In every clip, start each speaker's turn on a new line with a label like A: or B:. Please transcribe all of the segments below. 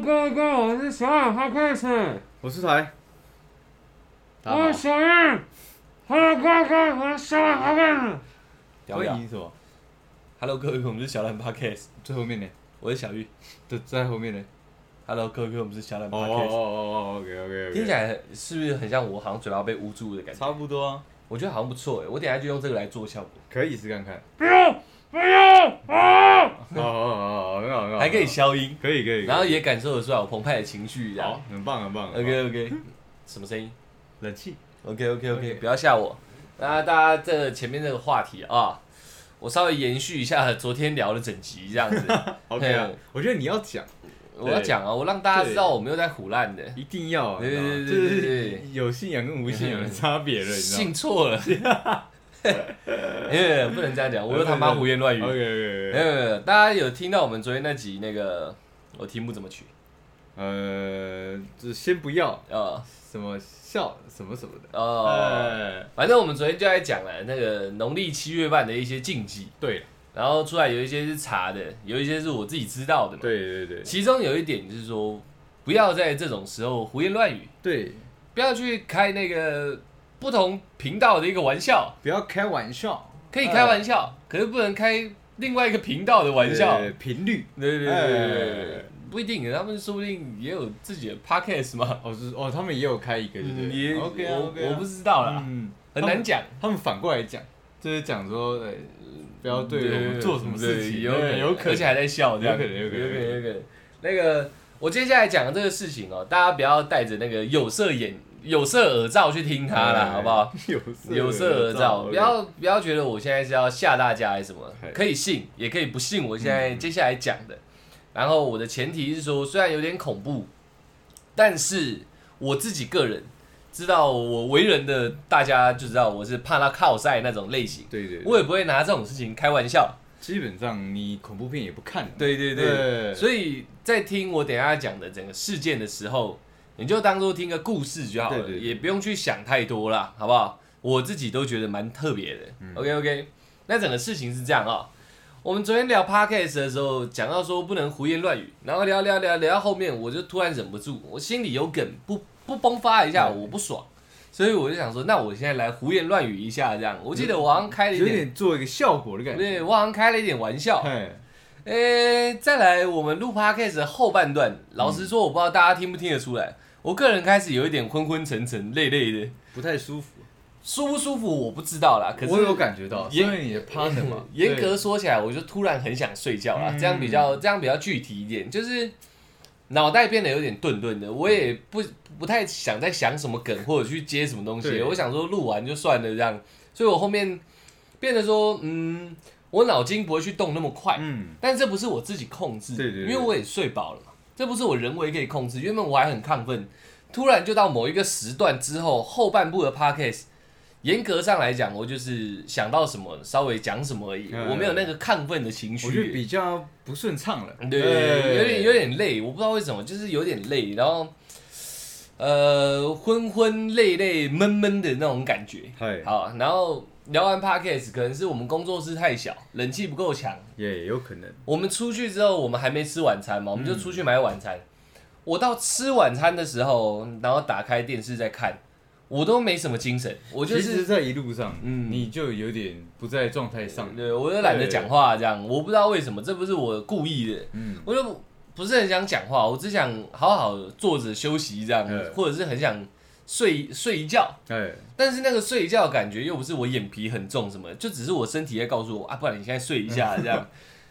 A: 哥哥，我是小冉哈克斯，
B: 我是台。大
A: 我是，小冉。Hello，哥哥，我是小冉哈克斯。
B: 欢迎什么
C: ？Hello，各位，我们是小蓝 Podcast，
B: 最后面呢？
C: 我是小玉。
B: 在在后面呢
C: ？Hello，各位，我们是小蓝
B: 哦哦
C: Podcast。
B: 哦哦，OK OK OK。
C: 听起来是不是很像我好像嘴巴被捂住的感觉？
B: 差不多啊，
C: 我觉得好像不错哎，我等下就用这个来做效果，
B: 可以试看看。
A: 不要，不要啊！
B: 好好好好，很好很好。
C: 还可以消音，
B: 可以可以。
C: 然后也感受得出来我澎湃的情绪，这样
B: 好。，很棒很棒。
C: OK OK，什么声音
B: 冷气。
C: ？OK OK OK，不要吓我。那大家这前面这个话题啊，我稍微延续一下昨天聊的整集这样子。
B: OK，我觉得你要讲，
C: 我要讲啊，我让大家知道我没有在胡乱的，
B: 一定要。
C: 对对对对
B: 有信仰跟无信仰的差别了，你
C: 信错了。不能这样讲，我又他妈胡言乱语。
B: ？OK
C: 没
B: OK。
C: 有没有，大家有听到我们昨天那集那个我题目怎么取？
B: 呃，就先不要
C: 啊
B: 什么笑什么什么的。
C: 哦，
B: 哎，
C: 反正我们昨天就在讲了那个农历七月半的一些禁忌，
B: 对
C: 然后出来有一些是查的，有一些是我自己知道的嘛。
B: 对对对
C: 其中有一点就是说，不要在这种时候胡言乱语，
B: 对，
C: 不要去开那个不同频道的一个玩笑，
B: 不要开玩笑。
C: 可以开玩笑，可是不能开另外一个频道的玩笑。
B: 呃频率。
C: 对对对对对对
B: 哎
C: 不一定，他们说不定也有自己的 podcast 嘛。
B: 哦，是哦，他们也有开一个，对不对？
C: 嗯也
B: OK 啊
C: 我
B: OK 啊
C: 我不知道啦，
B: 嗯，
C: 很难讲。
B: 他们反过来讲，就是讲说，呃，不要对我们做什么事情，
C: 对有可能，
B: 有可能，
C: 而且还在笑，这样
B: 有可能有可能
C: 有可能，有可能。那个，我接下来讲的这个事情哦，大家不要带着那个有色眼、有色耳罩去听他啦，
B: 哎
C: 好不好？
B: 有色
C: 有色耳罩，不要不要觉得我现在是要吓大家还是什么，可以信也可以不信。我现在
B: 嗯
C: 接下来讲的，然后我的前提是说，虽然有点恐怖，但是我自己个人知道我为人的，大家就知道我是怕他靠晒那种类型，
B: 对对，
C: 我也不会拿这种事情开玩笑。
B: 基本上你恐怖片也不看，
C: 对对对，所以在听我等下讲的整个事件的时候，你就当做听个故事就好了，也不用去想太多啦，好不好？我自己都觉得蛮特别的。OK
B: 嗯。
C: OK，那整个事情是这样啊、我们昨天聊 podcast 的时候，讲到说不能胡言乱语，然后聊聊聊聊到后面，我就突然忍不住，我心里有梗，不不崩发一下，
B: 嗯
C: 我不爽，所以我就想说，那我现在来胡言乱语一下，这样。我记得我好像开了一
B: 有
C: 点，
B: 点做一个效果的感觉，
C: 对我好像开了一点玩笑，
B: 哎，
C: 诶、再来我们录 podcast 的后半段，老实说，我不知道大家听不听得出来，我个人开始有一点昏昏沉沉、累累的，
B: 不太舒服，
C: 舒不舒服我不知道啦。可是
B: 我有感觉到，因为你的 partner 嘛，
C: 严格说起来，我就突然很想睡觉啦，
B: 嗯
C: 这样比较这样比较具体一点，就是脑袋变得有点顿顿的，我也不不太想再想什么梗或者去接什么东西，我想说录完就算了这样，所以我后面变得说，嗯，我脑筋不会去动那么快，
B: 嗯，
C: 但这不是我自己控制，
B: 对对对。
C: 因为我也睡饱了嘛，这不是我人为可以控制。原本我还很亢奋，突然就到某一个时段之后，后半部的 podcast，严格上来讲，我就是想到什么稍微讲什么而已，
B: 嗯
C: 我没有那个亢奋的情绪。
B: 我觉得比较不顺畅了，
C: 对，有点有点累，我不知道为什么，就是有点累，然后呃昏昏累累闷闷的那种感觉。
B: 嗨，
C: 好，然后聊完 podcast，可能是我们工作室太小，冷气不够强。
B: 也有可能，
C: 我们出去之后，我们还没吃晚餐嘛，我们就出去买晚餐。我到吃晚餐的时候，然后打开电视在看，我都没什么精神，我就是，
B: 在一路上，
C: 嗯。
B: 你就有点不在状态上，
C: 对，我就懒得讲话，这样，我不知道为什么，这不是我故意的，
B: 嗯，
C: 我就不是很想讲话，我只想好好坐着休息这样
B: 嗯，
C: 或者是很想睡睡一觉，
B: 哎，
C: 但是那个睡一觉感觉又不是我眼皮很重什么，就只是我身体在告诉我啊，不然你现在睡一下 这样。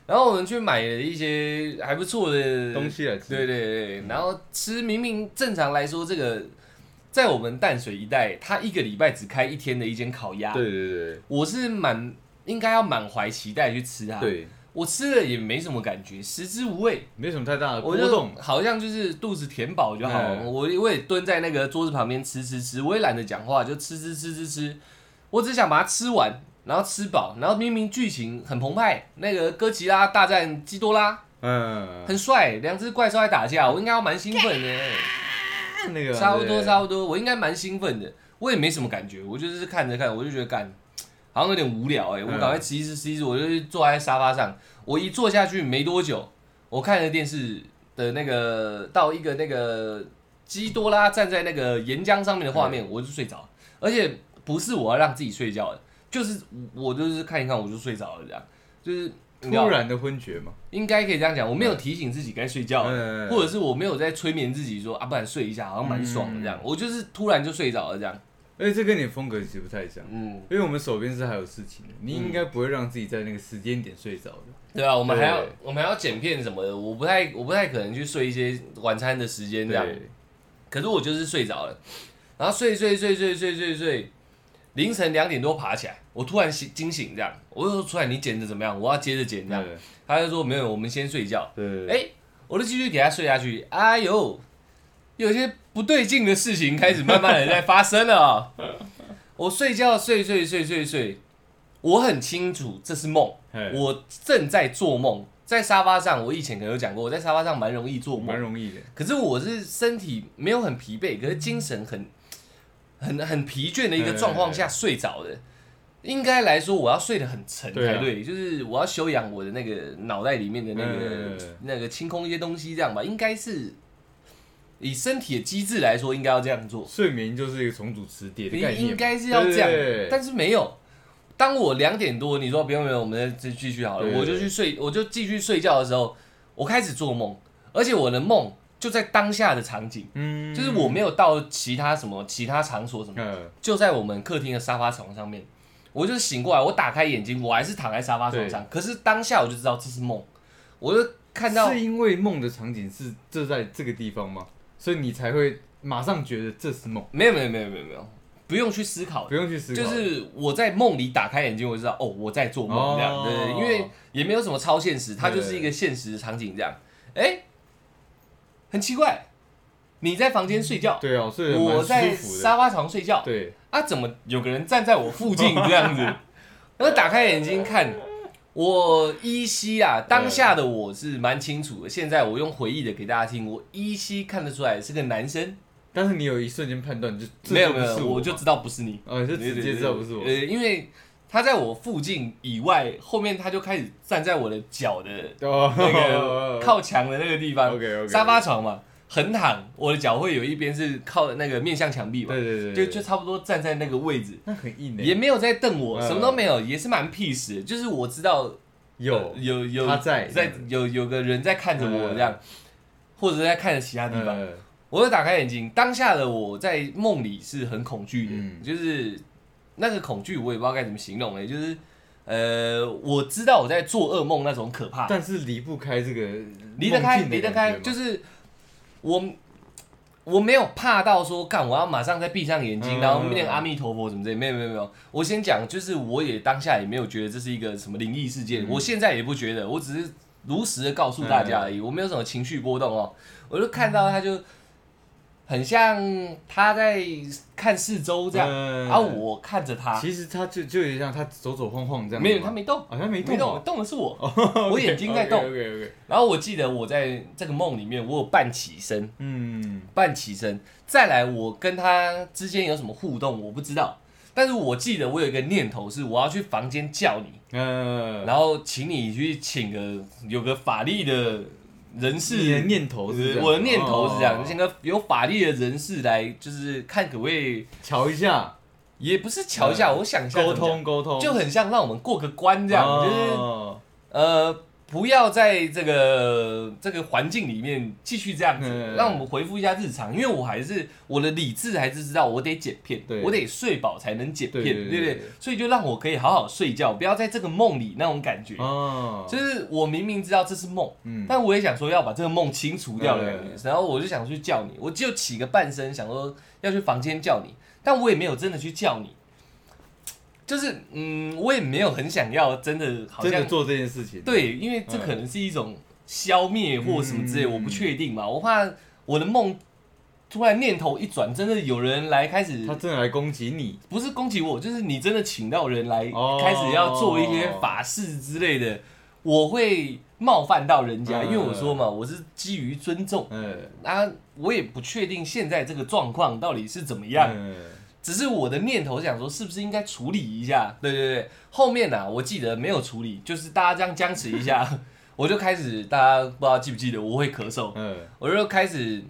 C: 然后我们去买了一些还不错的
B: 东西来吃，
C: 对对对，然后吃明明正常来说，这个在我们淡水一带，它一个礼拜只开一天的一间烤鸭，
B: 对对对。
C: 我是满应该要满怀期待去吃它，，
B: 对，
C: 我吃了也没什么感觉，食之无味，
B: 没什么太大的
C: 我就
B: 波动，
C: 好像就是肚子填饱就好，
B: 嗯
C: 我我也蹲在那个桌子旁边吃吃吃，我也懒得讲话，就吃吃吃吃吃，我只想把它吃完。然后吃饱，然后明明剧情很澎湃，那个哥吉拉大战基多拉
B: 嗯，
C: 很帅，两只怪兽在打架，我应该要蛮兴奋的。
B: 那个
C: 差不多差
B: 不
C: 不多，我应该蛮兴奋的，我也没什么感觉，我就是看着看，我就觉得干，好像有点无聊哎、我
B: 嗯。
C: 赶快吃一吃吃一吃，我就坐在沙发上，我一坐下去没多久，我看着电视的那个到一个那个基多拉站在那个岩浆上面的画面，我就睡着，而且不是我要让自己睡觉的，就是我就是看一看我就睡着了，这样。就是
B: 突然的昏厥嘛，
C: 应该可以这样讲，我没有提醒自己该睡觉或者是我没有在催眠自己说啊，不然睡一下好像蛮爽的这样，我就是突然就睡着了这样，
B: 而且这跟你的风格其实不太像，
C: 嗯，
B: 因为我们手边是还有事情的，你应该不会让自己在那个时间点睡着的。
C: 对啊，我们还要我们还要剪片什么的，我不太我不太可能去睡一些晚餐的时间这样，可是我就是睡着了，然后睡睡睡睡睡睡睡，凌晨两点多爬起来，我突然醒惊醒这样，我就说出来你剪的怎么样？我要接着剪这样，他就说没有，我们先睡觉。
B: 对，
C: 哎、我就继续给他睡下去。哎呦，有些不对劲的事情开始慢慢的在发生了、我睡觉睡睡睡睡睡，我很清楚这是梦，我正在做梦，在沙发上。我以前可能有讲过，我在沙发上蛮容易做梦，
B: 蛮容易的。
C: 可是我是身体没有很疲惫，可是精神很很很疲倦的一个状况下睡着的。应该来说，我要睡得很沉
B: 对啊。
C: 才对，就是我要修养我的那个脑袋里面的那个、
B: 嗯
C: 那个清空一些东西，这样吧，应该是以身体的机制来说，应该要这样做，
B: 睡眠就是一个重组磁碟的概念，
C: 应该是要这样但是没有。当我两点多，你说不用不用，我们再继续好了，我就去睡，我就继续睡觉的时候，我开始做梦，而且我的梦就在当下的场景。
B: 嗯，
C: 就是我没有到其他什么其他场所什么，
B: 呃，
C: 就在我们客厅的沙发床上面，我就醒过来，我打开眼睛，我还是躺在沙发床上，可是当下我就知道这是梦，我就看到
B: 是因为梦的场景是这在这个地方吗？所以你才会马上觉得这是梦，
C: 没有没有没有没有没有，不用去思考
B: 不，用去思考。
C: 就是我在梦里打开眼睛，我就知道哦我在做梦这样，
B: 哦
C: 对对，因为也没有什么超现实，它就是一个现实的场景这样，哎，很奇怪，你在房间睡觉，
B: 对哦，睡得蛮
C: 我在。沙发床睡觉，
B: 对，
C: 啊，怎么有个人站在我附近这样子？然后打开眼睛看，我依稀啊，当下的我是蛮清楚的。现在我用回忆的给大家听，我依稀看得出来是个男生。
B: 但是你有一瞬间判断，就
C: 没有没有，我就知道不是你，
B: 哦，就直接知道不是我。
C: 呃，因为他在我附近以外，后面他就开始站在我的脚的
B: 哦，
C: 那个靠墙的那个地方
B: OK OK，
C: 沙发床嘛，横躺，我的脚会有一边是靠那个面向墙壁嘛，
B: 对对对，
C: 就就差不多站在那个位置。
B: 那很硬的，
C: 也没有在瞪我，
B: 嗯。
C: 什么都没有，也是蛮 peace 的。就是我知道
B: 有
C: 呃有有
B: 他在
C: 在有有个人在看着我
B: 嗯
C: 这样，或者在看着其他地方。
B: 呃
C: 我就打开眼睛，当下的我在梦里是很恐惧的，
B: 嗯。
C: 就是那个恐惧我也不知道该怎么形容诶，就是呃，我知道我在做噩梦那种可怕，
B: 但是离不开这个
C: 离得开离得开，就是我。我没有怕到说，干我要马上再闭上眼睛，
B: 嗯
C: 然后念阿弥陀佛什么之类，没有没有没有。我先讲，就是我也当下也没有觉得这是一个什么灵异事件，
B: 嗯
C: 我现在也不觉得，我只是如实的告诉大家而已，我没有什么情绪波动哦。我就看到他就很像他在看四周这样，
B: 嗯。
C: 然后我看着他，
B: 其实他就就有点像他走走晃晃这样，
C: 没有他没动，
B: 好像没
C: 没动，
B: 动
C: 的是我，我眼睛在动。然后我记得我在这个梦里面，我有半起身，
B: 嗯，
C: 半起身，再来我跟他之间有什么互动，我不知道。但是我记得我有一个念头是，我要去房间叫你，
B: 嗯，
C: 然后请你去请个有个法力的人事。
B: 你的念头是
C: 我的念头是这样，
B: 哦。
C: 请个有法力的人士来，就是看可不可以，
B: 瞧一下，
C: 也不是瞧一下，
B: 嗯
C: 我想一下
B: 沟通沟通，
C: 就很像让我们过个关这样，就是
B: 哦。
C: 呃，不要在这个这个环境里面继续这样子，
B: 嗯
C: 让我们回复一下日常。因为我还是我的理智还是知道我得剪片
B: 对，
C: 我得睡饱才能剪片，
B: 对
C: 对不对
B: 对对对？
C: 所以就让我可以好好睡觉，不要在这个梦里那种感觉。
B: 哦，
C: 就是我明明知道这是梦，
B: 嗯，
C: 但我也想说要把这个梦清除掉的感觉
B: 嗯，
C: 然后我就想去叫你，我就起个半身，想说要去房间叫你，但我也没有真的去叫你，就是嗯，我也没有很想要真的好像
B: 真的做这件事情，
C: 对，因为这可能是一种消灭或什么之类，
B: 嗯。
C: 我不确定嘛，我怕我的梦突然念头一转，真的有人来开始
B: 他，真的来攻击你，
C: 不是攻击我，就是你真的请到人来
B: 哦。
C: 开始要做一些法事之类的，我会冒犯到人家，
B: 嗯。
C: 因为我说嘛，我是基于尊重。
B: 嗯，
C: 啊，我也不确定现在这个状况到底是怎么样。
B: 嗯
C: 只是我的念头想说，是不是应该处理一下？对对对，后面呢、啊，我记得没有处理，就是大家这样僵持一下，我就开始大家不知道记不记得我会咳嗽，
B: 嗯，
C: 我就开始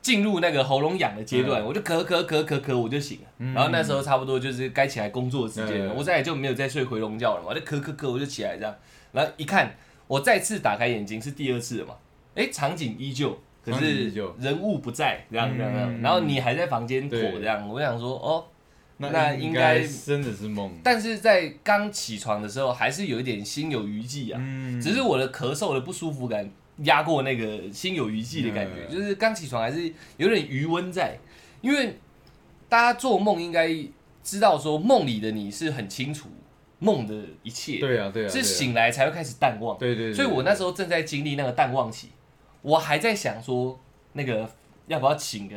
C: 进入那个喉咙痒的阶段，
B: 嗯。
C: 我就咳咳咳咳咳，我就醒了。
B: 嗯。
C: 然后那时候差不多就是该起来工作的时间了，
B: 嗯。
C: 我再也就没有再睡回笼觉了嘛，我就咳咳咳，我就起来这样。然后一看，我再次打开眼睛是第二次了嘛，哎，场景依旧，可是人物不在，这样这样这样。
B: 嗯。
C: 然后你还在房间躲
B: 对。
C: 这样，我想说哦，那
B: 那
C: 应该
B: 该真的是梦。
C: 但是在刚起床的时候还是有一点心有余悸啊。
B: 嗯。
C: 只是我的咳嗽的不舒服感压过那个心有余悸的感觉，
B: 嗯
C: 就是刚起床还是有点余温在，因为大家做梦应该知道说梦里的你是很清楚梦的一切，
B: 对啊，对啊，
C: 是醒来才会开始淡忘，
B: 对对对，
C: 所以我那时
B: 候
C: 候正在经历那个淡忘期，我还在想说那个要不要请个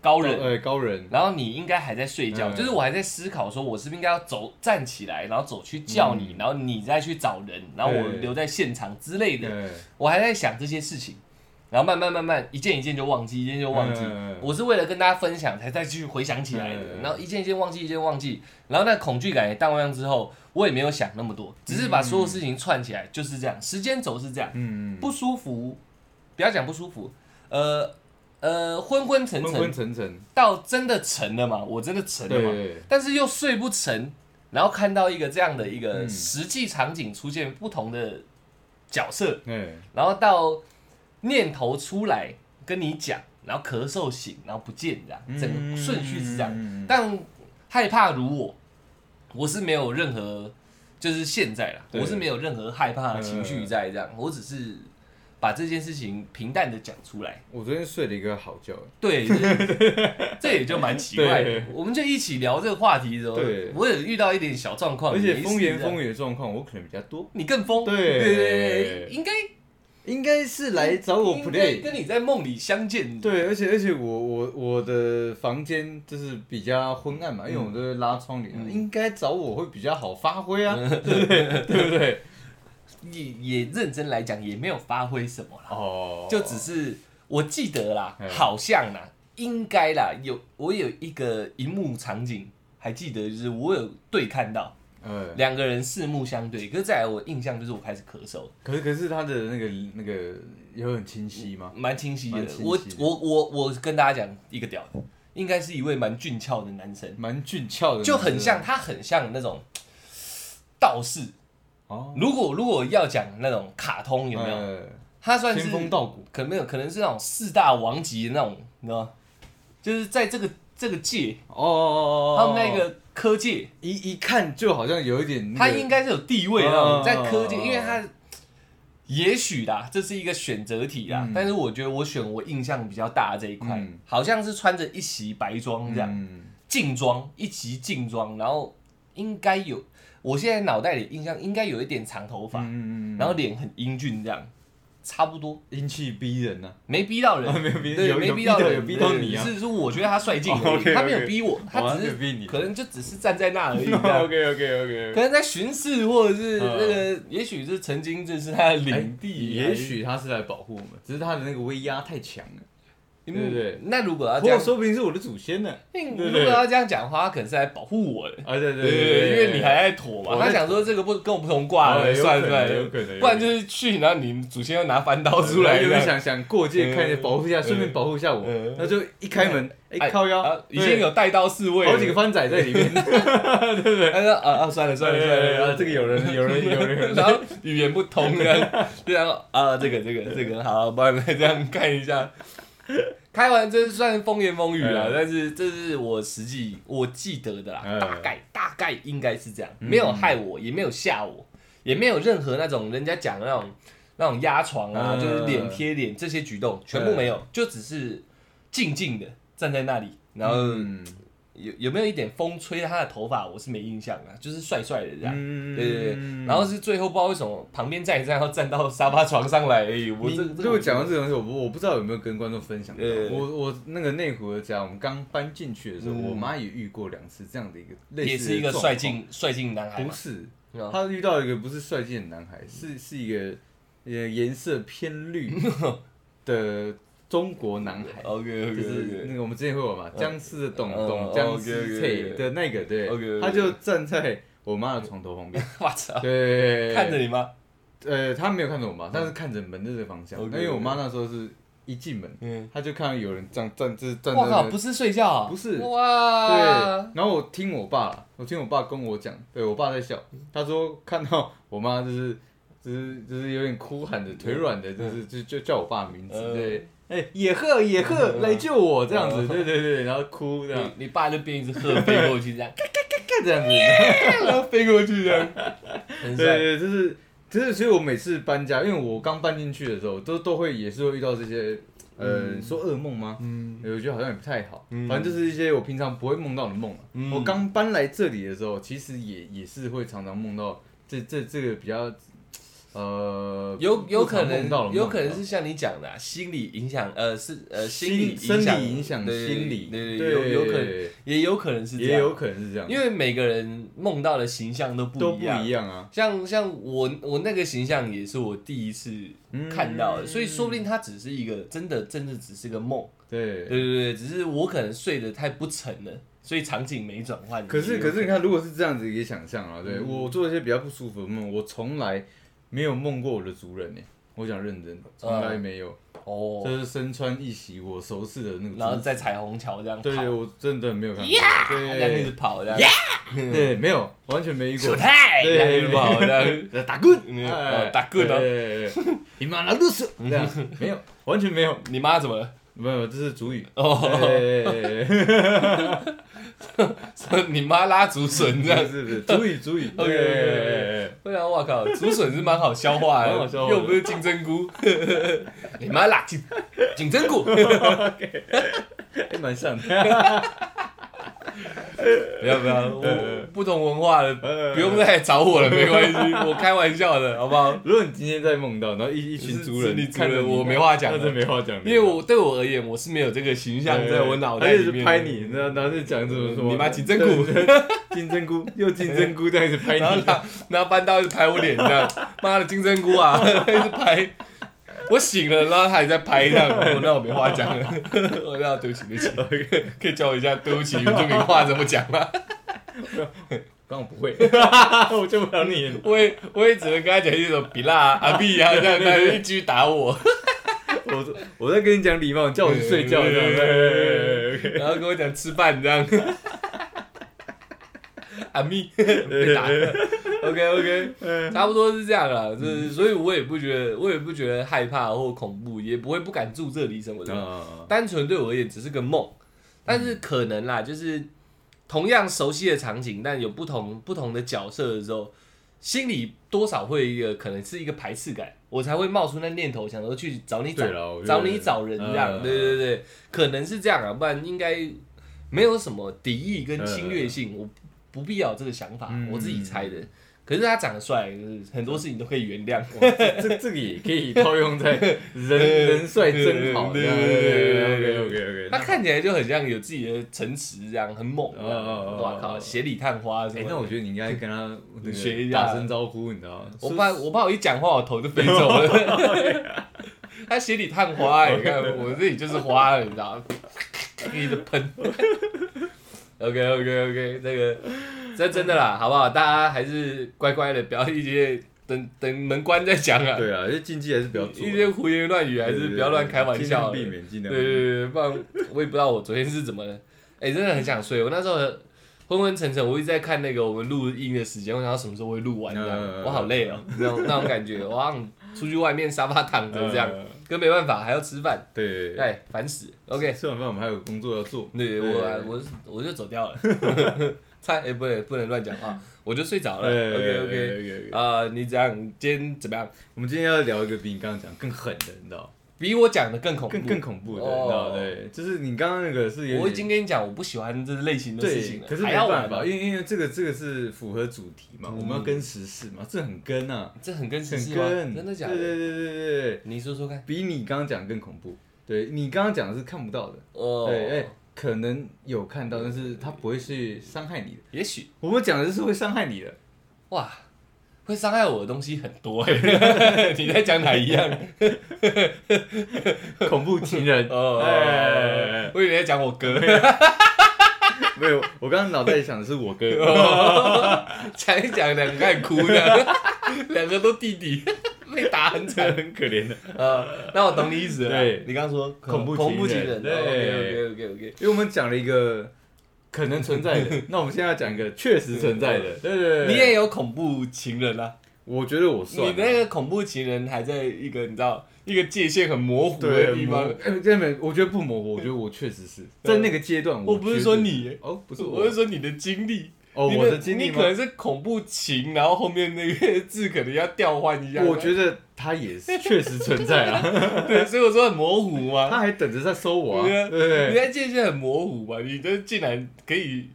C: 高人。
B: 呃高人，
C: 然后你应该还在睡觉，
B: 嗯。
C: 就是我还在思考，说我是不是应该要走站起来，然后走去叫你，
B: 嗯。
C: 然后你再去找人，然后我
B: 对
C: 留在现场之类的。
B: 对，
C: 我还在想这些事情，然后慢慢慢慢一件一件就忘记，一件一件就忘记。
B: 嗯
C: 我是为了跟大家分享才再去回想起来的，
B: 嗯
C: 然后一件一件忘记，一件忘记，然后那恐惧感也淡忘之后，我也没有想那么多，只是把所有事情串起来，就是这样，时间轴是这样，
B: 嗯，
C: 不舒服，不要讲不舒服，呃呃昏昏沉
B: 昏
C: 沉，
B: 昏沉沉，
C: 到真的沉了嘛，我真的沉了嘛，
B: 对，
C: 但是又睡不沉，然后看到一个这样的一个
B: 嗯。
C: 实际场景出现不同的角色，
B: 对，
C: 然后到念头出来跟你讲，然后咳嗽醒，然后不见这样，整个顺序是这样。
B: 嗯，
C: 但害怕如我，我是没有任何，就是现在啦，
B: 对。
C: 我是没有任何害怕的情绪在这样，我只是把这件事情平淡的讲出来。
B: 我昨天睡了一个好觉，
C: 对，就是这也就蛮奇怪的。我们就一起聊这个话题的时候，我也遇到一点小状况，
B: 而且风言风语的状况我可能比较多，
C: 你更疯，
B: 对
C: 对对对，应该
B: 应该是来找我 play。
C: 跟你在梦里相见。
B: 对，而且而且我我我的房间就是比较昏暗嘛，因为我都会拉窗帘，
C: 嗯
B: 应该找我会比较好发挥啊，对不对？对不对？
C: 也也认真来讲，也没有发挥什么啦，
B: 哦，
C: 就只是我记得啦
B: 嗯，
C: 好像啦，应该啦，有我有一个荧幕场景，还记得就是我有对看到
B: 嗯，
C: 两个人四目相对，可是再来我印象就是我开始咳嗽，
B: 可是可是他的那个那个有很清晰吗？
C: 蛮清晰的
B: 蛮清。晰
C: 我
B: 的
C: 我我我跟大家讲一个屌的，应该是一位蛮俊俏的男生，
B: 蛮俊俏的，
C: 就很像他很像那种道士。
B: 哦，
C: 如果如果要讲那种卡通有没有？
B: 呃
C: 他算是
B: 仙风道骨，
C: 可能没有，可能是那种四大王级的那种，你知道吗？就是在这个这个界，
B: 哦
C: 他们那个科技，
B: 一一看就好像有一点，
C: 他应该是有地位的那种，
B: 哦
C: 在科技，因为他也许啦，这是一个选择题啦，
B: 嗯。
C: 但是我觉得我选我印象比较大的这一块，
B: 嗯。
C: 好像是穿着一袭白装这样，
B: 嗯。
C: 劲装一袭劲装，然后应该有，我现在脑袋里印象应该有一点长头发，
B: 嗯嗯嗯，
C: 然后脸很英俊这样，差不多。
B: 英气逼人呐，
C: 没逼到人，
B: 啊 没有逼
C: 对，没逼到人，
B: 有逼到你
C: 是是我觉得他帅劲而
B: 哦
C: 已
B: ，，OK，OK。
C: 他没有逼我，他只是可能就只是站在那而已。
B: OK OK OK，
C: 可能在巡视，或者是
B: 嗯
C: 那个，也许是曾经这是他的领地，
B: 哎也许他是来保护我们，只是他的那个威压太强了。
C: 嗯
B: 对不对。
C: 那如果要这样，
B: 说不定是我的祖先呢。
C: 如果要这样讲的话，他可能是来保护我的。
B: 啊，对
C: 对对对，因为你还在妥嘛，他想说这个不跟我不同
B: 卦
C: 算了算了，
B: 有可能，
C: 不然就是去，然后你祖先要拿翻刀出来，
B: 有
C: 这样。
B: 没有想想过界看一下，
C: 嗯
B: 保护一下，
C: 嗯
B: 顺便保护一下我。
C: 嗯？
B: 那就一开门，哎，
C: 哎
B: 靠腰。
C: 啊，已经有带刀侍卫了，
B: 好几个番仔在里面。
C: 对不对他说啊啊，算了算了算了，
B: 啊这个有人有人 有人。
C: 然后语言不通这样，就然后啊，这个这个这个好，帮你们这样看一下。开完这算风言风语了，
B: 嗯
C: 但是这是我实际我记得的啦，
B: 嗯
C: 大概大概应该是这样，没有害我，也没有吓我，也没有任何那种人家讲的那种那种压床啊，
B: 嗯
C: 就是脸贴脸这些举动全部没有，就只是静静的站在那里，然后
B: 嗯
C: 有有没有一点风吹他的头发，我是没印象啊，就是帅帅的这样。
B: 嗯
C: 对对对，然后是最后不知道为什么旁边站一站，然后站到沙发床上来而已。我
B: 你
C: 这
B: 如果讲到这个东西，我不我不知道有没有跟观众分享到。
C: 对
B: 我我那个内湖的家，我们刚搬进去的时候，
C: 嗯
B: 我妈也遇过两次这样的一个类似的
C: 也是一个帅劲帅劲男孩。
B: 不是，
C: 嗯
B: 他遇到一个不是帅劲的男孩，是是一个呃颜色偏绿的 中国男孩。
C: OK
B: 就是那个我们之前会有嘛，僵尸的董
C: 嗯
B: 董僵尸配的那个，对。他就站在我妈的床头 旁边，
C: 我操，
B: 对，
C: 看着你吗？
B: 呃，他没有看着我妈，但是看着门的这个方向
C: ，OK，
B: 因为我妈那时候是一进门，
C: 嗯，
B: 他就看到有人站站就是站在
C: 哇靠，
B: 那
C: 不是睡觉啊，
B: 不是。
C: 哇。
B: 对，然后我听我爸，我听我爸跟我讲，对我爸在笑，他说看到我妈就是就是就是有点哭喊的，腿软的，就是就就叫我爸名字，
C: 嗯。
B: 对，哎野鹤野鹤
C: 嗯
B: 来救我这样子，
C: 嗯
B: 对对对，然后哭这样，
C: 你 你爸就变一只鹤飞过去这样，嘎嘎嘎嘎
B: 这样子，
C: 然后飞过去这样。
B: 对对，就是就是，所以我每次搬家，因为我刚搬进去的时候，都都会也是会遇到这些，呃，
C: 嗯。
B: 说噩梦吗？
C: 嗯。
B: 我觉得好像也不太好，
C: 嗯。
B: 反正就是一些我平常不会梦到的梦我刚搬来这里的时候，其实也也是会常常梦到这这这个比较，呃，
C: 有有可能，有可能
B: 啊
C: 是像你讲的啊，心理影响，呃，是呃心理
B: 生
C: 影响
B: 理影响心理，
C: 对对，有有可能，也有可能是这样，
B: 也有可能是这样，
C: 因为每个人梦到的形象都不
B: 都不
C: 一样
B: 啊，
C: 像像我我那个形象也是我第一次
B: 嗯。
C: 看到的，所以说不定它只是一个真的真的只是个梦，
B: 对。
C: 对对对，只是我可能睡得太不沉了，所以场景没转换。
B: 可是可是你看，如果是这样子一个想象啊，对、
C: 嗯。
B: 我做一些比较不舒服的梦，我从来没有梦过我的族人呢。我想认真，从来没有，
C: 哦，
B: 就是身穿一袭我熟悉的那个，
C: 然后在彩虹桥这样跑，
B: 对对，我真的没有看过，
C: 这样一直
B: 对
C: 跑这样，
B: 对，没有，完全没遇过。
C: 手。太这样一直跑这样。
B: 打棍，
C: 嗯。
B: 哎
C: 哦打棍哦。
B: 对，你妈拉路斯，这样。没有，完全没有，
C: 你妈怎么了？
B: 没有，这是主语。
C: 哦，
B: 对，
C: 你妈拉竹笋这样。
B: 是是主语主语。
C: OK，OK，OK
B: 对
C: 对啊，我靠，竹笋是蛮好消化的，
B: 蛮好消化的
C: 又不是金针菇。你妈拉金金针菇，
B: 还蛮像的。
C: 不要不要，我不同文化的
B: 呃
C: 不用再找我了，没关系，我开玩笑的，好不好？
B: 如果你今天再梦到，然后一一群族人看着
C: 我没话讲
B: 那是没话讲，
C: 因为我对我而言，我是没有这个形象在我脑袋里面。
B: 直拍你，然后然后就讲怎么说，
C: 你妈金针菇。
B: 金针菇又金针菇这样一直拍你，
C: 然后搬到一直拍我脸这样，妈的金针菇啊，一直拍。我醒了，然后他还在拍这样，我那我没话讲了，我那对不起对不起，可以教我一下对不起原住民话怎么讲吗？
B: 刚我不会，我救不了你。
C: 我也我也只能跟他讲一种比拉阿比啊这样，他就继续打我，
B: 我我在跟你讲礼貌，你叫我去睡觉这样。对
C: 然后跟我讲吃饭这样。阿咪 被打，OK OK，差不多是这样啦，就是所以我也不觉得，我也不觉得害怕或恐怖，也不会不敢住这里什么的，
B: 啊，
C: 单纯对我而言只是个梦，但是可能啦，就是同样熟悉的场景，但有不同不同的角色的时候，心里多少会一个可能是一个排斥感，我才会冒出那念头，想说去找你找找你找人这样，
B: 嗯
C: 对对对，可能是这样啊，不然应该没有什么敌意跟侵略性，我不必要有这个想法，
B: 嗯
C: 我自己猜的。可是他长得帅，就是很多事情都可以原谅。
B: 这这这个也可以套用在人 人帅真好。
C: 对对对对对
B: OK OK OK，
C: 他看起来就很像有自己的城池这样，很猛。
B: 哦
C: 哇靠，血里探花什么，
B: 哎那我觉得你应该跟他那
C: 学一下
B: 个打声招呼，你知道吗？
C: 我怕我怕我一讲话我头就飞走了。他血里探花、欸，你看我这里就是花了，你知道吗？一直喷。OK OK OK，这个这真的啦，好不好？大家还是乖乖的，不要一些等等门关再讲啊。
B: 对啊，这禁忌还是不要做。
C: 一些胡言乱语还是不要乱开玩笑
B: 避免，尽
C: 对
B: 量对。
C: 对对，不然我也不知道我昨天是怎么了。哎、真的很想睡。我那时候昏昏沉沉，我一直在看那个我们录音的时间，我想到什么时候会录完这样，
B: 嗯
C: 我好累哦、那种那种感觉，我出去外面沙发躺着这样，
B: 嗯
C: 可没办法，还要吃饭，
B: 对，
C: 哎，烦死。OK，
B: 吃完饭我们还有工作要做。
C: 对我我我就走掉了，菜哎、不对不能乱讲话，我就睡着了。OK
B: OK，OK。
C: 啊，你怎样今天怎么样？
B: 我们今天要聊一个比你刚刚讲更狠的，你知道？
C: 比我讲的更恐怖，
B: 更更恐怖的，你知
C: 哦。
B: 道？对，就是你刚刚那个是
C: 我已经跟你讲，我不喜欢这类型的事情，了，
B: 可是没办法，因为因为这个这个是符合主题嘛，
C: 嗯。
B: 我们要跟时事嘛，这很跟啊，
C: 这很跟时
B: 很
C: 事真的假的？
B: 对对对对对对，
C: 你说说看。
B: 比你刚刚讲更恐怖。对你刚刚讲的是看不到的，
C: 哦，
B: 对，哎，可能有看到，但是它不会去伤害你的。
C: 也许。
B: 我们讲的是会伤害你的，
C: 哇，会伤害我的东西很多哎。你在讲哪一样？
B: 恐怖情人。
C: 哦，
B: 哎，
C: 我以为你在讲我哥，
B: 没有，我刚刚脑袋里想的是我哥。
C: 讲一讲两个开始哭的，两个都弟弟。打很惨。
B: 很可怜的。
C: 呃，那我懂你意思了。
B: 对
C: 你刚刚说
B: 恐怖
C: 恐怖情人，
B: 情人对
C: OK OK OK OK。
B: 因为我们讲了一个可能存在的，那我们现在要讲一个确实存在的。对对对，
C: 你也有恐怖情人啊？
B: 我觉得我算
C: 你那个恐怖情人还在一个你知道一个界限很模糊的地方。
B: 哎，真的，我觉得不模糊，我觉得我确实是在那个阶段。
C: 我不是说你，
B: 哦，不是
C: 我是说你的经历。
B: 哦，
C: 你
B: 我的经历吗
C: 你可能是恐怖情，然后后面那个 字可能要调换一下。
B: 我觉得他也是确实存在啊，
C: 对，所以我说很模糊
B: 他
C: 嘛。
B: 还等着在收我啊，
C: 对
B: 不对
C: 你？在界限很模糊嘛？你这竟然可以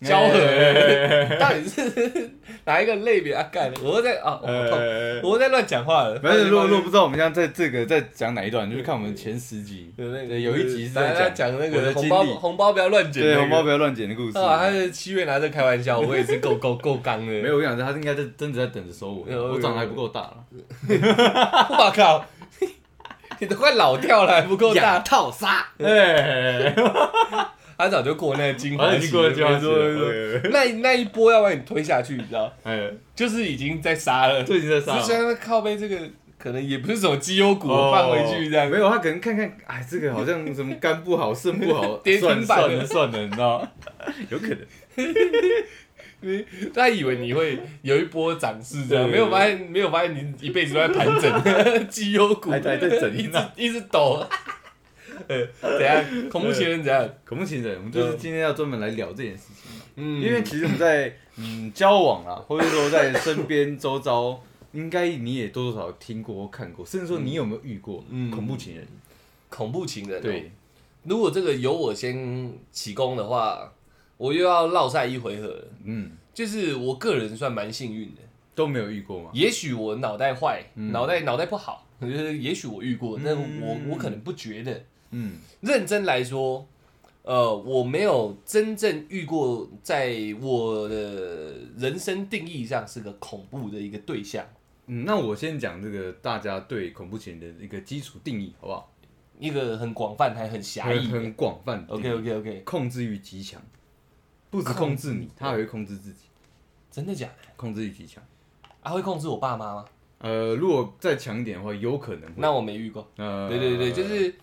C: 交合，
B: 哎
C: 到底是哪一个类别啊？干，我又在啊，我我在乱讲话了。
B: 反正如果如果不知道我们现在在这个在讲哪一段，就是看我们前十集，有一集是在讲
C: 讲那个红包红包不要乱捡，
B: 对红包不要乱捡的故事。
C: 啊，他是七月拿着开玩笑，我也是够够够刚的。
B: 没有，我想他应该在真的在等着收我，我长得还不够大了，
C: 我靠，你都快老掉了，还不够大，
B: 套杀，哎，
C: 他早就过那个金
B: 好
C: 华期
B: 过了，
C: 没错没错
B: 错，
C: 那那一波要把你推下去，你知道，
B: 哎，
C: 就是已经在杀了，
B: 已经在杀
C: 只是现在靠背这个可能也不是什么绩优股，
B: 哦
C: 放回去这样。
B: 没有，他可能看看，哎，这个好像什么肝不好、肾不好，
C: 跌停
B: 算
C: 板
B: 算了算了，你知道？有可能，
C: 他以为你会有一波涨势，这样
B: 对。
C: 没有发现，没有发现你一辈子都在盘整绩 优股，
B: 还在在整
C: 一直一直抖。呃，怎样？恐怖情人怎样？
B: 恐怖情人，我们就是今天要专门来聊这件事情嘛，
C: 嗯，
B: 因为其实我们在嗯交往啊，或者说在身边周遭，应该你也多多少少听过或看过，甚至说你有没有遇过
C: 嗯
B: 恐怖情人？
C: 恐怖情人、哦，
B: 对，
C: 如果这个由我先起攻的话，我又要绕赛一回合了。
B: 嗯，
C: 就是我个人算蛮幸运的，
B: 都没有遇过吗？
C: 也许我脑袋坏，
B: 嗯
C: 脑袋脑袋不好，就是也许我遇过，但我
B: 嗯
C: 我可能不觉得。
B: 嗯
C: 认真来说，呃，我没有真正遇过，在我的人生定义上是个恐怖的一个对象，
B: 嗯，那我先讲这个大家对恐怖情人的一个基础定义，好不好？
C: 一个很广泛还很狭义。
B: 很很广泛的定义
C: OK OK OK，
B: 控制欲极强，不止控制你，他还会控制自己，
C: 真的假的？
B: 控制欲极强。
C: 啊，会控制我爸妈吗？
B: 呃，如果再强一点的话，有可能。
C: 那我没遇过。
B: 呃，
C: 对对对，就是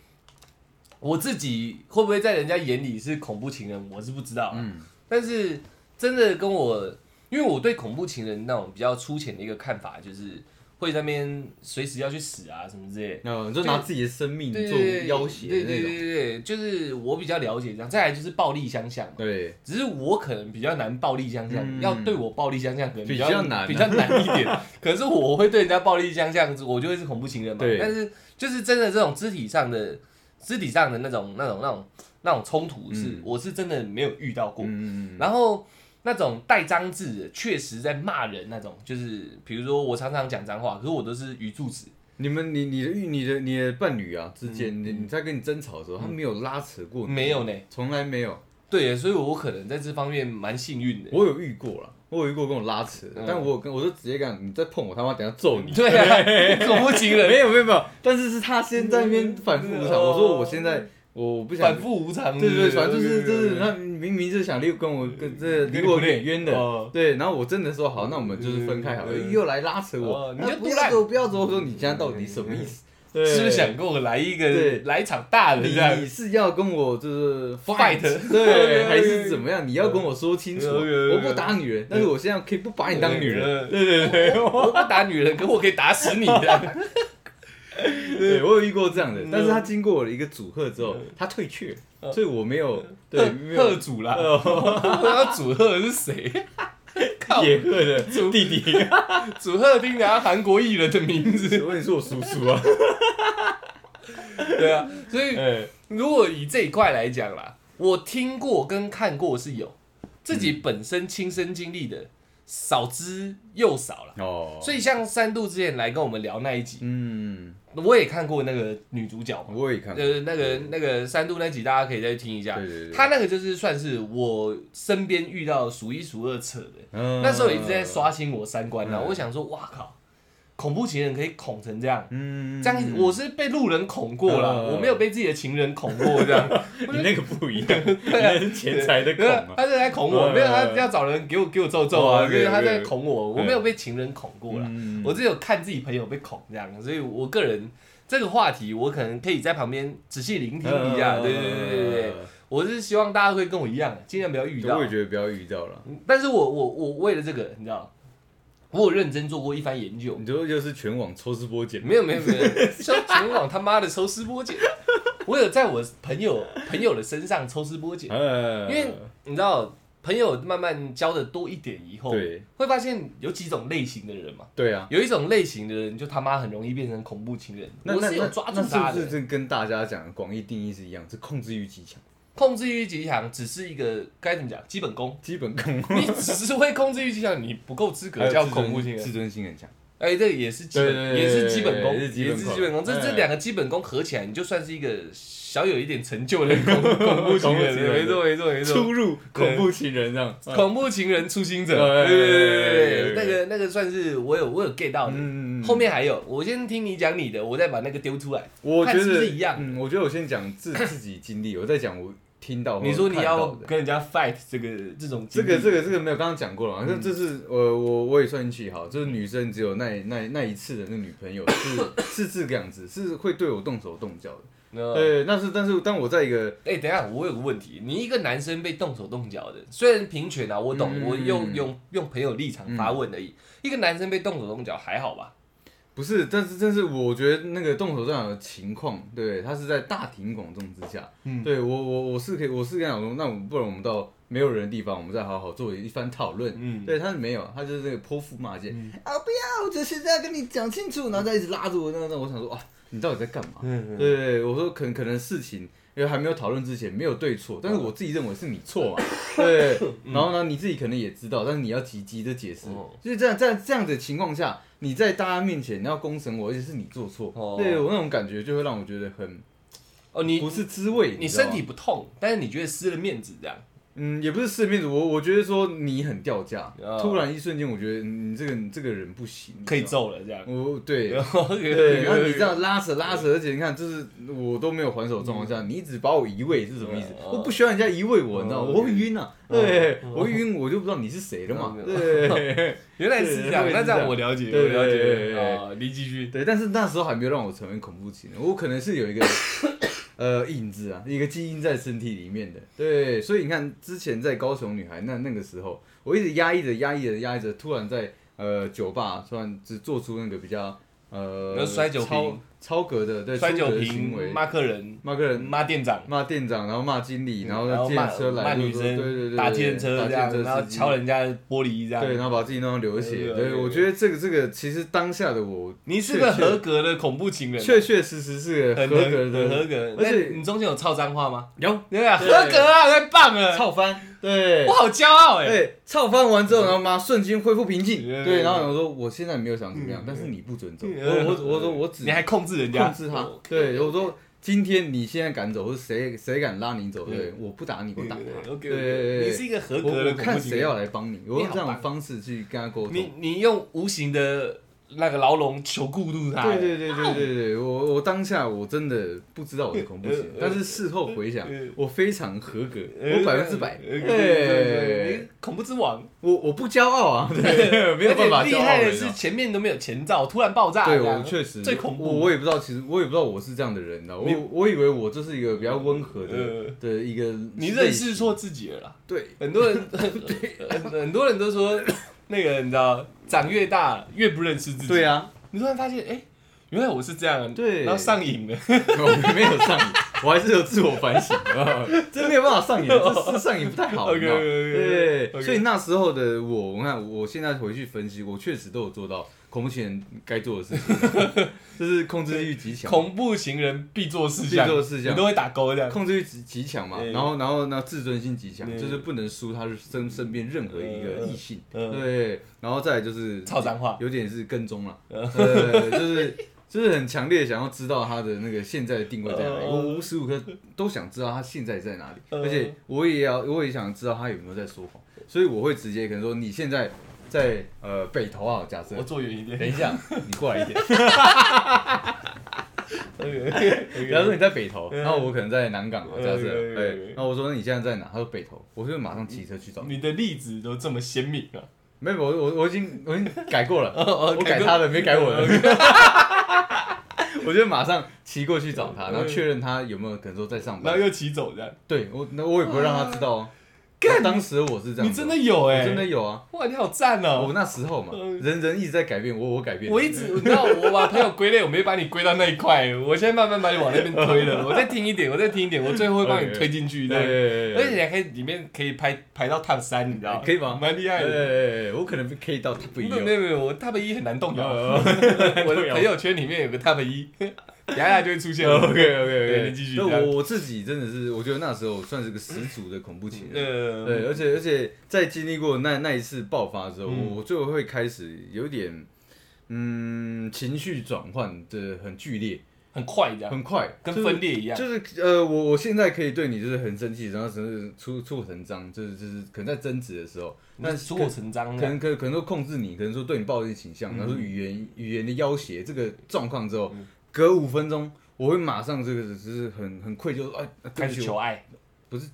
C: 我自己会不会在人家眼里是恐怖情人，我是不知道啊。
B: 嗯
C: 但是真的跟我，因为我对恐怖情人那种比较粗浅的一个看法，就是会在那边随时要去死啊什么之类
B: 嗯。就拿自己的生命做
C: 对对，
B: 要挟的
C: 对对
B: 那种。
C: 对对，就是我比较了解这样。再来就是暴力相向嘛，
B: 对，
C: 只是我可能比较难暴力相向，
B: 嗯
C: 要对我暴力相向可能
B: 比
C: 较
B: 较难啊
C: 比较难一点。可是我会对人家暴力相向，我就会是恐怖情人嘛。
B: 对
C: 但是就是真的这种肢体上的、肢体上的那种、那种、那种、那种冲突是，
B: 嗯
C: 我是真的没有遇到过。
B: 嗯，
C: 然后那种带脏字的，确实在骂人那种，就是比如说我常常讲脏话，可是我都是语助词。
B: 你们你你的你的你的伴侣啊之间，你你在跟你争吵的时候，他没有拉扯过
C: 没有呢，
B: 从来没有。
C: 对，所以我可能在这方面蛮幸运的。
B: 我有遇过了，我有遇过跟我拉扯
C: 嗯，
B: 但我有跟我就直接讲，你再碰我他妈等下揍你。
C: 对啊，恐怖情人
B: 没有没有没有，但是是他先在那边反复无常。
C: 哦
B: 我说我现在我不想
C: 反复无常。
B: 对对对，反正就是就是他明明就是想离跟我跟这离我远远的。
C: 哦，
B: 对，然后我真的说好，那我们就是分开好了，又来拉扯
C: 哦
B: 我，
C: 你就
B: 不要走不要走，我说你现在到底什么意思？对。
C: 是不是想跟我来一个来一场大的
B: 你
C: 这样？
B: 你是要跟我就是
C: Fight
B: 对，还是怎么样？你要跟我说清楚，我不打女人，但是我现在可以不把你当女人，
C: 嗯
B: 对对对，
C: 我不打女人，可我可以打死你的。
B: 对我有遇过这样的
C: 嗯，
B: 但是他经过我的一个组合之后，他退却，所以我没有对
C: 贺
B: 没
C: 贺
B: 有
C: 主啦，我要主贺是谁？靠，
B: 野鹤的弟弟，
C: 主贺听起来像韩国艺人的名字。
B: 我跟你说我叔叔啊，
C: 对啊，所以
B: 哎，
C: 如果以这一块来讲啦，我听过跟看过是有，自己本身亲身经历的少之又少了。
B: 哦，
C: 所以像三度之前来跟我们聊那一集，
B: 嗯，
C: 我也看过那个女主角嘛，
B: 我也看过，
C: 呃，那个那个三度那集大家可以再听一下。
B: 对对对，
C: 他那个就是算是我身边遇到数一数二扯的，
B: 嗯
C: 那时候一直在刷新我三观啊，
B: 嗯
C: 我想说，哇靠，恐怖情人可以恐成这样。
B: 嗯，
C: 这样我是被路人恐过了，
B: 嗯
C: 我没有被自己的情人恐过这样。
B: 你那个不一样，你那是钱财的恐
C: 对啊
B: 啊。
C: 他是来恐我，
B: 嗯
C: 没有他要找人给我给我揍揍啊，
B: 哦
C: 就是他在恐我，我没有被情人恐过了，
B: 嗯
C: 我只有看自己朋友被恐这样，所以我个人这个话题我可能可以在旁边仔细聆听一下，对对对对对，我是希望大家会跟我一样，尽量不要遇到
B: 我也。觉得不要遇到了。
C: 但是我我我为了这个，你知道，我有认真做过一番研究，
B: 你就是全网抽丝剥茧，
C: 没有没有没有，像全网他妈的抽丝剥茧，我有在我朋友朋友的身上抽丝剥茧，
B: 呃
C: 因为你知道，朋友慢慢交的多一点以后，
B: 对
C: 会发现有几种类型的人嘛。
B: 对啊，
C: 有一种类型的人，就他妈很容易变成恐怖情人。我
B: 那那那
C: 是有抓住
B: 那
C: 他的，
B: 是不是这跟大家讲的广义定义是一样？是控制欲极强，
C: 控制欲极强，只是一个该怎么讲，基本功。
B: 基本功，
C: 你只是会控制欲极强，你不够资格叫恐怖情人。
B: 自尊心很强。
C: 哎，这也是基本，也是基本功，
B: 也是基本功。
C: 这
B: 哎
C: 这两个基本功合起来，你就算是一个小有一点成就的恐恐怖情人。没错没错没错。
B: 出入恐怖情人这样，
C: 恐怖情人初心者，
B: 哎
C: 对对对对那个那个算是我有我有 get 到的。
B: 嗯
C: 后面还有，我先听你讲你的，我再把那个丢出来。
B: 我觉得
C: 是一样
B: 嗯，我觉得我先讲自自己经历，我再讲我听到
C: 你说你要跟人家 fight 这个这种
B: 这个这个这个没有刚刚讲过了嘛？这这是我我我也算运气好，就是女生只有那那那一次的那女朋友是 是这个样子，是会对我动手动脚的。
C: 呃
B: 对，但是但是当我在一个
C: 哎、等一下，我有个问题，你一个男生被动手动脚的，虽然平权啊，我懂，
B: 嗯
C: 我用用用朋友立场发问而已。一个男生被动手动脚还好吧？
B: 不是，但是但是我觉得那个动手动脚的情况，对，他是在大庭广众之下，
C: 嗯
B: 对我我我是可以我是跟他讲说，那我们不然我们到没有人的地方，我们再好好做一番讨论。
C: 嗯，
B: 对，他是没有，他就是这个泼妇骂街、
C: 嗯
B: 啊！不要，我就是在跟你讲清楚，然后再一直拉着我，那那我想说啊，你到底在干嘛？
C: 嗯
B: 对，我说可能可能事情，因为还没有讨论之前没有对错，但是我自己认为是你错嘛，对，然后呢你自己可能也知道，但是你要急急的解释
C: 哦，
B: 就是这样在这样的情况下，你在大家面前你要攻审我，而且是你做错，
C: 哦。
B: 对我那种感觉就会让我觉得很
C: 哦，你
B: 不是滋味，
C: 你身体不痛，但是你觉得失了面子这样？
B: 嗯，也不是四面子，我我觉得说你很掉价，
C: 哦
B: 突然一瞬间我觉得你这个你这个人不行，
C: 可以。揍了这样。
B: 我 对，对，
C: 对
B: 然后你这样拉扯拉扯，而且你看，就是我都没有还手状况下，你一直把我移位是什么意思？
C: 嗯。
B: 我不需要人家移位我，你知道我会晕啊，我会晕，我就不知道你是谁了嘛，
C: 嗯。
B: 对。
C: 原来是这样，那这样我了解，
B: 对
C: 我了
B: 对对对。
C: 解啊。你继续。
B: 对，但是那时候还没有让我成为恐怖情人，我可能是有一个呃影子啊，一个基因在身体里面的，对，所以你看之前在高雄女孩那那个时候，我一直压抑着压抑着压抑着，突然在呃酒吧突然只做出那个比较呃
C: 那摔酒
B: 超
C: 瓶。
B: 超格的对
C: 摔酒瓶，骂客人，
B: 骂客人。
C: 骂店长，
B: 骂店长，然后骂经理，然后
C: 骂
B: 车来
C: 骂女生，
B: 说对对对，
C: 打电车
B: 打
C: 这样，然后敲人家玻璃这样。
B: 对，然后把自己弄到流血。
C: 对
B: 我觉得这个这个其实当下的我
C: 你是个合格的恐怖情人，
B: 确确实实是个合格的。
C: 合格。
B: 而且
C: 你中间有操脏话吗？
B: 有。
C: 对啊，合格啊，太棒了！
B: 操翻，对。
C: 我，好骄傲哎。
B: 对，操翻完之后，然后妈瞬间恢复平静，
C: 对。
B: 对，然后我说我现在没有想怎么样
C: 嗯，
B: 但是你不准走，
C: 嗯
B: 我我我说我只
C: 你还控制人家，
B: 控制他
C: 哦，
B: 对，我说今天你现在敢走，或者谁谁敢拉你走，对，我不打你，我打他
C: ，OK，
B: 对对对
C: 你是一个合
B: 我
C: 格的
B: 我看谁。要来帮你，我用这样的
C: 你好棒。
B: 方式去跟他沟通。
C: 你你用无形的那个牢笼囚固住他。
B: 对对对对对对，我我当下我真的不知道我的恐怖情人
C: 呃，
B: 但是事后回想
C: 呃，
B: 我非常合格，
C: 呃
B: 我百分之百，
C: 呃对恐怖之王。
B: 我我不骄傲啊，对，没有办法
C: 厉害的是前面都没有前兆，突然爆炸。
B: 对我确实
C: 最恐怖。
B: 我我也不知道，其实我也不知道我是这样的人，你知道，
C: 你
B: 我我以为我就是一个比较温和的
C: 呃
B: 的一个，
C: 你认识错，自己了啦。
B: 对，
C: 很多人 很很多人都说，那个你知道，长越大越不认识自己。
B: 对啊，
C: 你突然发现，哎，原来我是这样，
B: 对。
C: 然后上瘾了。
B: 我没有上瘾，我还是有自我反省，真没有办法上瘾，这这上瘾不太好，你知道。
C: OK，OK，OK，
B: 对所以那时候的我，我看我现在回去分析，我确实都有做到恐怖情人该做的事情，就是控制欲极强，
C: 恐怖情人必做事项，
B: 必做事项。
C: 你都会打勾这样。
B: 控制欲极极强嘛，然后然后呢自尊心极强，就是不能输他身身边任何一个异性，
C: 嗯
B: 对，然后再来就是
C: 操脏话。
B: 有点是跟踪了，就是就是很强烈想要知道他的那个现在的定位在哪里，
C: 嗯
B: 我无时无刻都想知道他现在在哪里，
C: 嗯
B: 而且我也要我也想知道他有没有在说谎，所以我会直接可能说你现在在呃北投啊，假设
C: 我，坐远一点。
B: 等一下，你过来一点。
C: OK，
B: 假如说你在北投，
C: 嗯
B: 然后我可能在南港啊，假设，对，然后我说你现在在哪？他说北投，我就马上骑车去找你。
C: 你的例子都这么鲜明啊！
B: 没有，我我我已经我已经改过了，
C: 哦
B: 我改他的，没改我的。我就马上骑过去找他，然后确认他有没有可能说在上班。
C: 然后又骑走这样。
B: 对我，那我也不会让他知道哦。我当时我是这样，
C: 你真的有哎、
B: 我真的有啊。
C: 哇，你好赞哦
B: 我
C: 哦！
B: 那时候嘛
C: 嗯，
B: 人人一直在改变，我我改变。
C: 我一直你知道，我把朋友归类，我没把你归到那一块，我现在慢慢把你往那边推了。我再听一点，我再听一点，我最后会帮你推进去，这
B: 对
C: 样。
B: 对对对
C: 而且你还可以里面可以排排到 top 三，你知道吗？
B: 可以吗
C: 蛮厉害的。
B: 对，我可能可以到 top 一哦。
C: 没有没有我 top 一很难动摇。
B: 哦
C: 我的朋友圈里面有个 top 一，等一下就会出现了。
B: OK OK
C: 对
B: OK，
C: 你继续
B: 那我我自己真的是，我觉得那时候算是个十足的恐怖情人。
C: 呃，
B: 对，而且而且在经历过那那一次爆发之后，
C: 嗯。
B: 我我就会开始有点，嗯，情绪转换的很剧烈，
C: 很快这样，
B: 很快，
C: 跟分裂一样。
B: 就是呃，我我现在可以对你就是很生气，然后甚至出出口成章，就是就是可能在争执的时候，但
C: 出口成章
B: 可，能可可能说控制你，可能说对你抱有倾向，然后说语言语言的要挟这个状况之后，
C: 嗯
B: 隔五分钟我会马上这个只是很很愧疚，哎，
C: 开始求爱，不是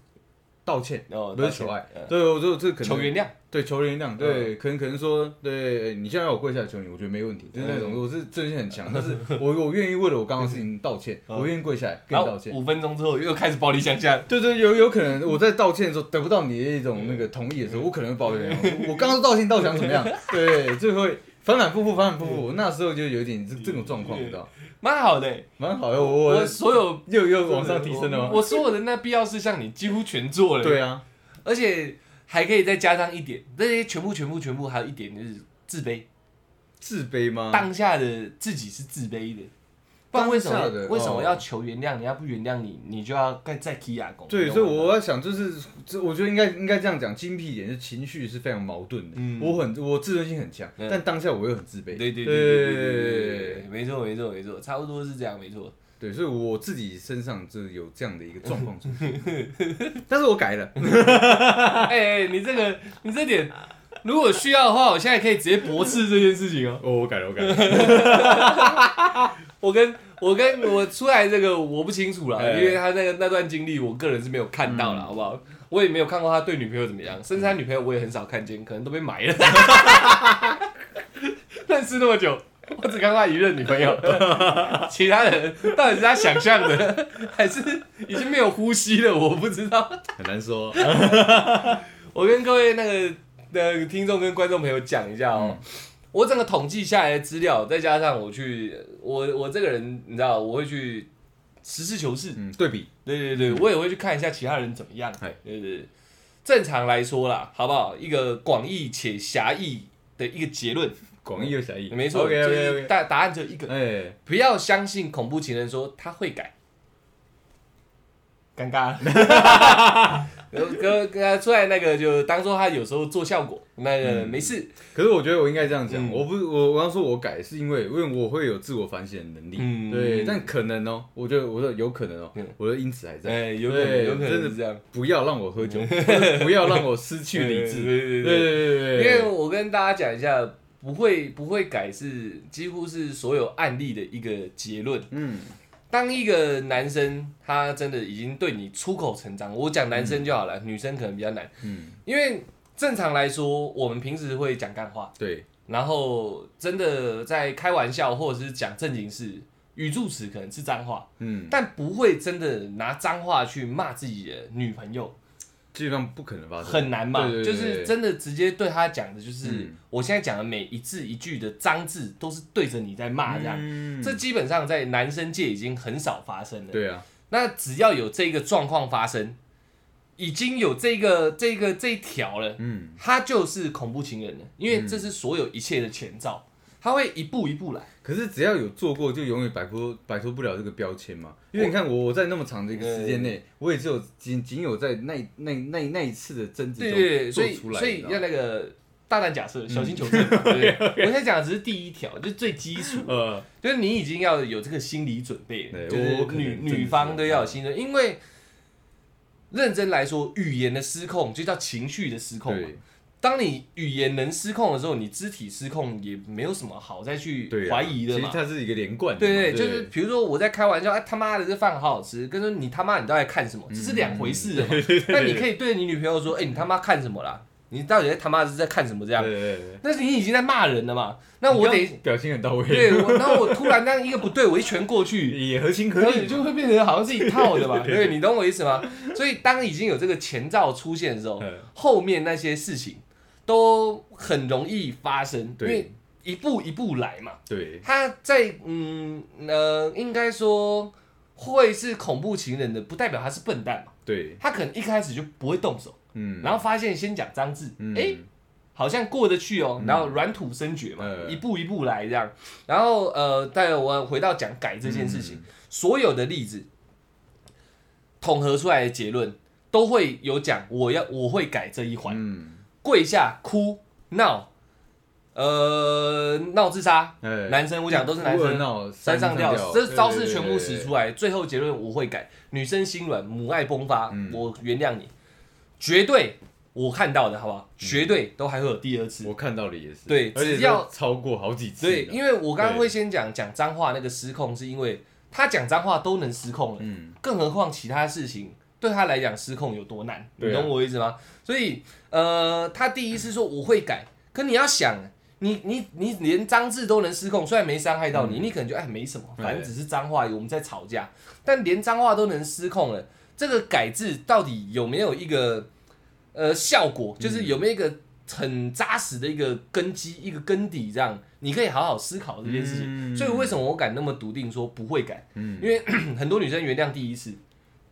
B: 道歉，
C: 哦，
B: 不是求爱
C: 呃，
B: 对，我就这可能
C: 求原谅。
B: 对，求原谅，
C: 嗯
B: 对，可能可能说，对你现在要我跪下来求你，我觉得没问题，就是那种
C: 嗯
B: 我是自信很强，但是我我愿意为了我刚刚的事情道歉，
C: 嗯
B: 我愿意跪下来跟你道歉。
C: 五分钟之后又开始暴力相向，
B: 对对，有有可能我在道歉的时候得不到你的一种那个同意的时候，我可能会抱怨，我 我刚刚道歉，道想怎么样？对，最后反反复复，反反复复。我那时候就有点这这种状况，你知道，
C: 蛮好的欸。
B: 蛮好的。我
C: 我
B: 我
C: 所有
B: 又又往上提升了吗？
C: 我所有的那必要事项你几乎全做了。
B: 对，啊，
C: 而且还可以再加上一点，这些全部全部全部还有一点就是自卑，
B: 自卑吗？
C: 当下的自己是自卑的。不然为什么为什么要求原谅？你要不原谅你，你就要再再踢牙公。
B: 对，所以我在想，就是这，我觉得应该应该这样讲，精辟一点，就情绪是非常矛盾的。我很我自尊心很强，但当下我又很自卑。
C: 对对对对对，没错没错没错，差不多是这样，没错。
B: 对，所以我自己身上就有这样的一个状况出现，但是我改了。
C: 哎，你这个你这点。如果需要的话，我现在可以直接驳斥这件事情哦。
B: 哦，我改了，我改了。
C: 我跟我跟我出来这个我不清楚啦，
B: 哎
C: 因为他那个那段经历，我个人是没有看到了，好不好？我也没有看过他对女朋友怎么样，甚至他女朋友我也很少看见，可能都被埋了。认识那么久，我只看过他一任女朋友，其他人到底是他想象的，还是已经没有呼吸了？我不知道。
B: 很难说。
C: 我跟各位那个的听众跟观众朋友讲一下哦、我整个统计下来的资料，再加上我去，我我这个人你知道，我会去实事求是，
B: 嗯，对比，
C: 对对对，我也会去看一下其他人怎么样，
B: 嗨。
C: 对对对。正常来说啦，好不好？一个广义且狭义的一个结论，
B: 广义又狭义。
C: 没错就。答答案只有一个，
B: 哎，
C: 不要相信恐怖情人说他会改。尴尬。了，跟跟他出来那个就当做他有时候做效果，那个
B: 嗯
C: 没事，
B: 可是我觉得我应该这样讲，
C: 嗯
B: 我不是我我刚说我改，是因为因为我会有自我反省的能力。
C: 嗯
B: 对，但可能哦，我觉得我说有可能哦
C: 嗯，
B: 我的因此还在。
C: 哎，有可能
B: 对
C: 有可能
B: 真的
C: 是这样，
B: 不要让我喝酒，不要让我失去理 智。
C: 对对对对
B: 对对对
C: 因
B: 对，
C: 为我跟大家讲一下，不会不会改是几乎是所有案例的一个结论。
B: 嗯，
C: 当一个男生他真的已经对你出口成章，我讲男生就好了，女生可能比较难，
B: 嗯，
C: 因为正常来说，我们平时会讲干话，
B: 对，
C: 然后真的在开玩笑或者是讲正经事，语助词可能是脏话，
B: 嗯，
C: 但不会真的拿脏话去骂自己的女朋友，
B: 基本上不可能发生。
C: 很难嘛。
B: 对对对
C: 就是真的直接对他讲的，就是、
B: 嗯
C: 我现在讲的每一字一句的脏字，都是对着你在骂这样。
B: 嗯
C: 这基本上在男生界已经很少发生了。
B: 对啊，
C: 那只要有这个状况发生，已经有这个这个这一条了，
B: 嗯，
C: 他就是恐怖情人了，因为这是所有一切的前兆，他会一步一步来。
B: 可是只要有做过，就永远摆脱摆脱不了这个标签嘛。因为你看我我在那么长的一个时间内，我也只有仅仅有在那那那那一次的争执中做出来，
C: 所以要那个大胆假设，小心求证。对 我现在讲的只是第一条，就是最基础，
B: 呃，
C: 就是你已经要有这个心理准备就是女女方都要有心理，因为认真来说，语言的失控就叫情绪的失控嘛。
B: 对，
C: 当你语言能失控的时候，你肢体失控也没有什么好再去怀疑的嘛。
B: 其实它是一个连贯的，
C: 对对，就是比如说我在开玩笑，哎他妈的这饭好好吃，跟说你他妈你到底看什么，这是两回事的嘛。但你可以对你女朋友说，哎你他妈看什么啦？你到底在他妈是在看什么这样？
B: 对对对对，
C: 那你已经在骂人了嘛？那我得
B: 表情很到位，
C: 对我，然后我突然这样一个不对，我一拳过去，
B: 也合情合
C: 可以
B: 理嘛，
C: 就会变成好像是一套的嘛，对你懂我意思吗？所以当已经有这个前兆出现的时候，
B: 嗯
C: 后面那些事情都很容易发生，因
B: 对
C: 为一步一步来嘛。
B: 对，
C: 他在嗯呃，应该说会是恐怖情人的，不代表他是笨蛋嘛。
B: 对，
C: 他可能一开始就不会动手，
B: 嗯，
C: 然后发现先讲脏字，
B: 嗯。
C: 哎、好像过得去哦，然后软土生绝嘛，
B: 嗯
C: 一步一步来这样。然后呃，待我回到讲改这件事情，
B: 嗯。
C: 所有的例子统合出来的结论都会有讲，我要我会改这一环，
B: 嗯，
C: 跪下哭闹，呃，闹自杀，
B: 哎。
C: 男生我讲都是男生。
B: 闹
C: 山上吊，这招式全部使，出来，最后结论我会改。女生心软，母爱迸发，
B: 嗯。
C: 我原谅你，绝对我看到的好不好？绝对都还会有第二次。
B: 我看到的也是，
C: 对
B: 而且
C: 只要
B: 都超过好几次，
C: 对，，因为我刚刚会先讲讲脏话那个失控，是因为他讲脏话都能失控了，
B: 嗯，
C: 更何况其他事情对他来讲失控有多难？你懂我意思吗？所以呃，他第一次说我会改，可你要想。你你你连脏字都能失控，虽然没伤害到你，你可能就哎没什么，反正只是脏话，我们在吵架。但连脏话都能失控了，这个改字到底有没有一个呃效果？就是有没有一个很扎实的一个根基、一个根底，这样你可以好好思考这件事情。
B: 嗯
C: 所以为什么我敢那么笃定说不会改？
B: 嗯
C: 因为 很多女生原谅第一次，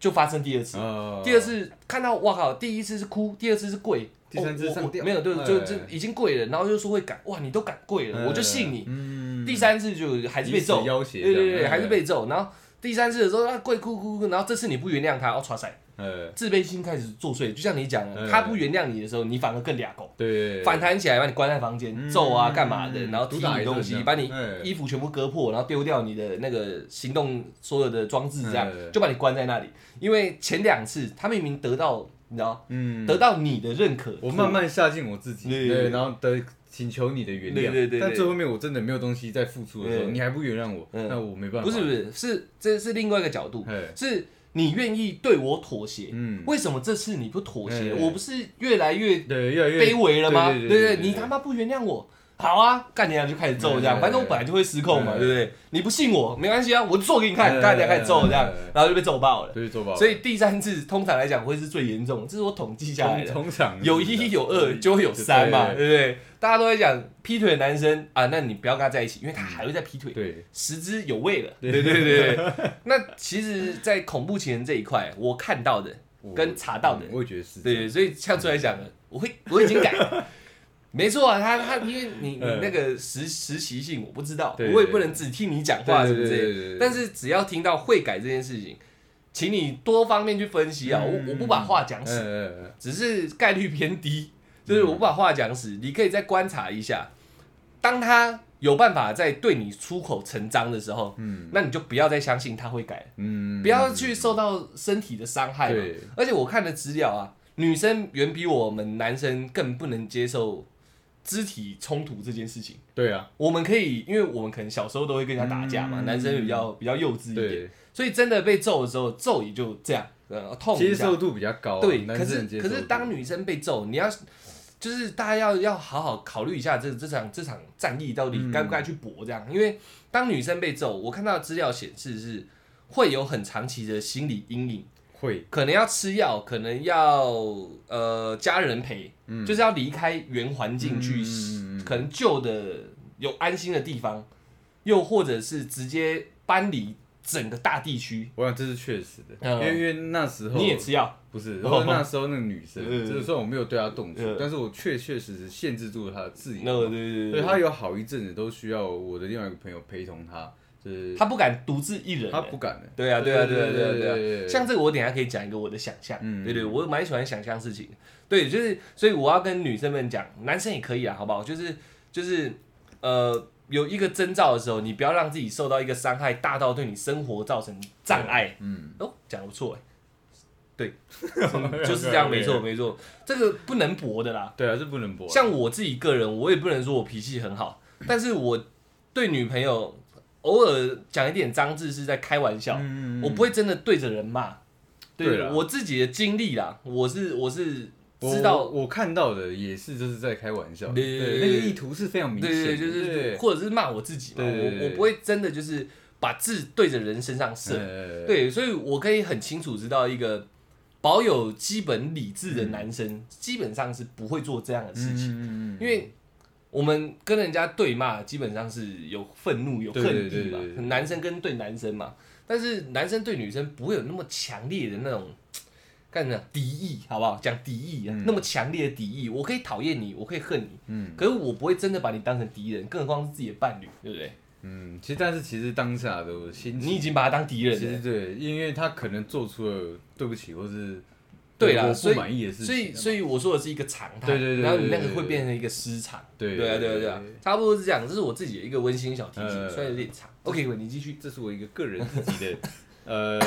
C: 就发生第二次。
B: 啊
C: 第二次看到哇靠，第一次是哭，第二次是跪，
B: 第三次
C: 没有对，
B: 哎
C: 就就已经跪了，然后就说会改，哇，你都敢跪了，我就信你。
B: 嗯
C: 第三次就还是被揍，
B: 要挟
C: 对对对，还是被揍。然后第三次的时候，他跪哭哭哭，然后这次你不原谅他，哦，哇塞，
B: 呃，
C: 自卑心开始作祟。就像你讲他不原谅你的时候，你反而更俩狗。
B: 对，
C: 反弹起来，把你关在房间，
B: 嗯
C: 揍啊，干嘛的？
B: 嗯
C: 然后踢你东西，把你
B: 哎
C: 衣服全部割破，然后丢掉你的那个行动所有的装置，这样
B: 哎
C: 就把你关在那里。因为前两次他明明得到，你知道，
B: 嗯，
C: 得到你的认可，
B: 我慢慢下进我自己，
C: 对
B: 对，然后得请求你的原谅，
C: 对对对对
B: 但最后面我真的没有东西在付出的时候，
C: 嗯。
B: 你还不原谅我，
C: 嗯。
B: 那我没办法，
C: 不是不是，是这是另外一个角度，
B: 哎，
C: 是你愿意对我妥协。
B: 嗯，
C: 为什么这次你不妥协？
B: 哎
C: 我不是越来越
B: 对，越来越
C: 卑微了吗？
B: 对
C: 对？你他妈不原谅我，好啊，干你俩就开始揍这样，
B: 哎
C: 反正我本来就会失控嘛，
B: 哎
C: 对不对？你不信我没关系啊，我做给你看，
B: 哎
C: 干你俩开始揍这样然后就被揍爆了。
B: 对做不好，
C: 所以第三次通常来讲会是最严重的，这是我统计下来的。
B: 通通常
C: 有一有二就会有三嘛，对
B: 对
C: 不对？大家都在讲劈腿的男生啊，那你不要跟他在一起，因为他还会再劈腿，
B: 对，
C: 十之有味了。对对对对。那其实，在恐怖情人这一块，我看到的跟查到的
B: 嗯我也觉得是，
C: 对，所以像出来讲的，我会我已经改了。没错啊，他他因为你你
B: 嗯
C: 那个实实习性我不知道，我也不能只听你讲话，是不是？但是只要听到会改这件事情，请你多方面去分析啊。
B: 嗯
C: 我我不把话讲死，
B: 呃，
C: 只是概率偏低，就是我不把话讲死，你可以再观察一下，当他有办法在对你出口成章的时候，
B: 嗯
C: 那你就不要再相信他会改。
B: 嗯，
C: 不要去受到身体的伤害嘛
B: 对。
C: 而且我看的资料啊，女生远比我们男生更不能接受肢体冲突这件事情。
B: 对啊，
C: 我们可以，因为我们可能小时候都会跟人家打架嘛，
B: 嗯。
C: 男生比较比较幼稚一点，
B: 对，
C: 所以真的被揍的时候，揍也就这样，呃，痛一下。
B: 接受。度比较高啊，
C: 对，
B: 男
C: 可是可
B: 生的接受度。
C: 是当女生被揍，你要就是大家要要好好考虑一下这这场这场战役到底
B: 嗯
C: 该不该去搏这样，因为当女生被揍，我看到的资料显示是会有很长期的心理阴影，
B: 会，
C: 可能要吃药，可能要呃家人陪，
B: 嗯。
C: 就是要离开原环境去，可能旧的有安心的地方，又或者是直接搬离整个大地区。
B: 我想这是确实的，
C: 嗯。
B: 因为因为那时候
C: 你也吃药，
B: 不是，
C: 哦
B: 然后那时候那个女生，
C: 嗯
B: 就是虽然我没有对她动手
C: 嗯，
B: 但是我确确实实限制住了她的自由。
C: 那个对对对
B: 所以她有好一阵子都需要我的另外一个朋友陪同她，就是
C: 他不敢独自一人、
B: 他不敢的。
C: 对啊，对啊，对啊，对啊，对啊。
B: 对
C: 像这个，我等下可以讲一个我的想象。
B: 嗯
C: 对对，我蛮喜欢想象事情。对，就是，所以我要跟女生们讲，男生也可以啊，好不好？就是就是呃，有一个征兆的时候，你不要让自己受到一个伤害大到对你生活造成障碍。
B: 嗯，
C: 哦，讲的不错哎。对，嗯 就是这样，没错 没错，这个不能驳的啦。
B: 对啊，这不能搏。
C: 像我自己个人，我也不能说我脾气很好，但是我对女朋友偶尔讲一点脏字是在开玩笑，
B: 嗯
C: 我不会真的对着人骂。对
B: 对啦。
C: 我自己的经历啦，我是我是知道
B: 我我看到的也是，就是在开玩笑。
C: 对
B: 那个意图是非常明显的。
C: 对对，就是
B: 对。
C: 或者是骂我自己嘛，我我不会真的就是把字对着人身上射，
B: 呃，
C: 对，所以我可以很清楚知道一个保有基本理智的男生，基本上是不会做这样的事情，因为我们跟人家对骂，基本上是有愤怒、有恨意嘛
B: 对对对，
C: 男生跟对男生嘛，但是男生对女生不会有那么强烈的那种。干什么敌意，好不好？讲敌意，啊
B: 嗯
C: 那么强烈的敌意，我可以讨厌你，我可以恨你，
B: 嗯
C: 可是我不会真的把你当成敌人，更何况是自己的伴侣，对不对？
B: 嗯，其实但是其实当下的我心情，
C: 你已经把他当敌人
B: 其实
C: 了，
B: 对，因为他可能做出了对不起或是
C: 对啦，所以
B: 满意的事情
C: 所以所以我说的是一个常态，
B: 对对对
C: 然后你那个会变成一个失常，
B: 对
C: 对啊对啊对啊，差不多是这样，这是我自己的一个温馨小提醒，
B: 呃
C: 虽然有点长。OK，你继续。
B: 这是我一个个人自己的呃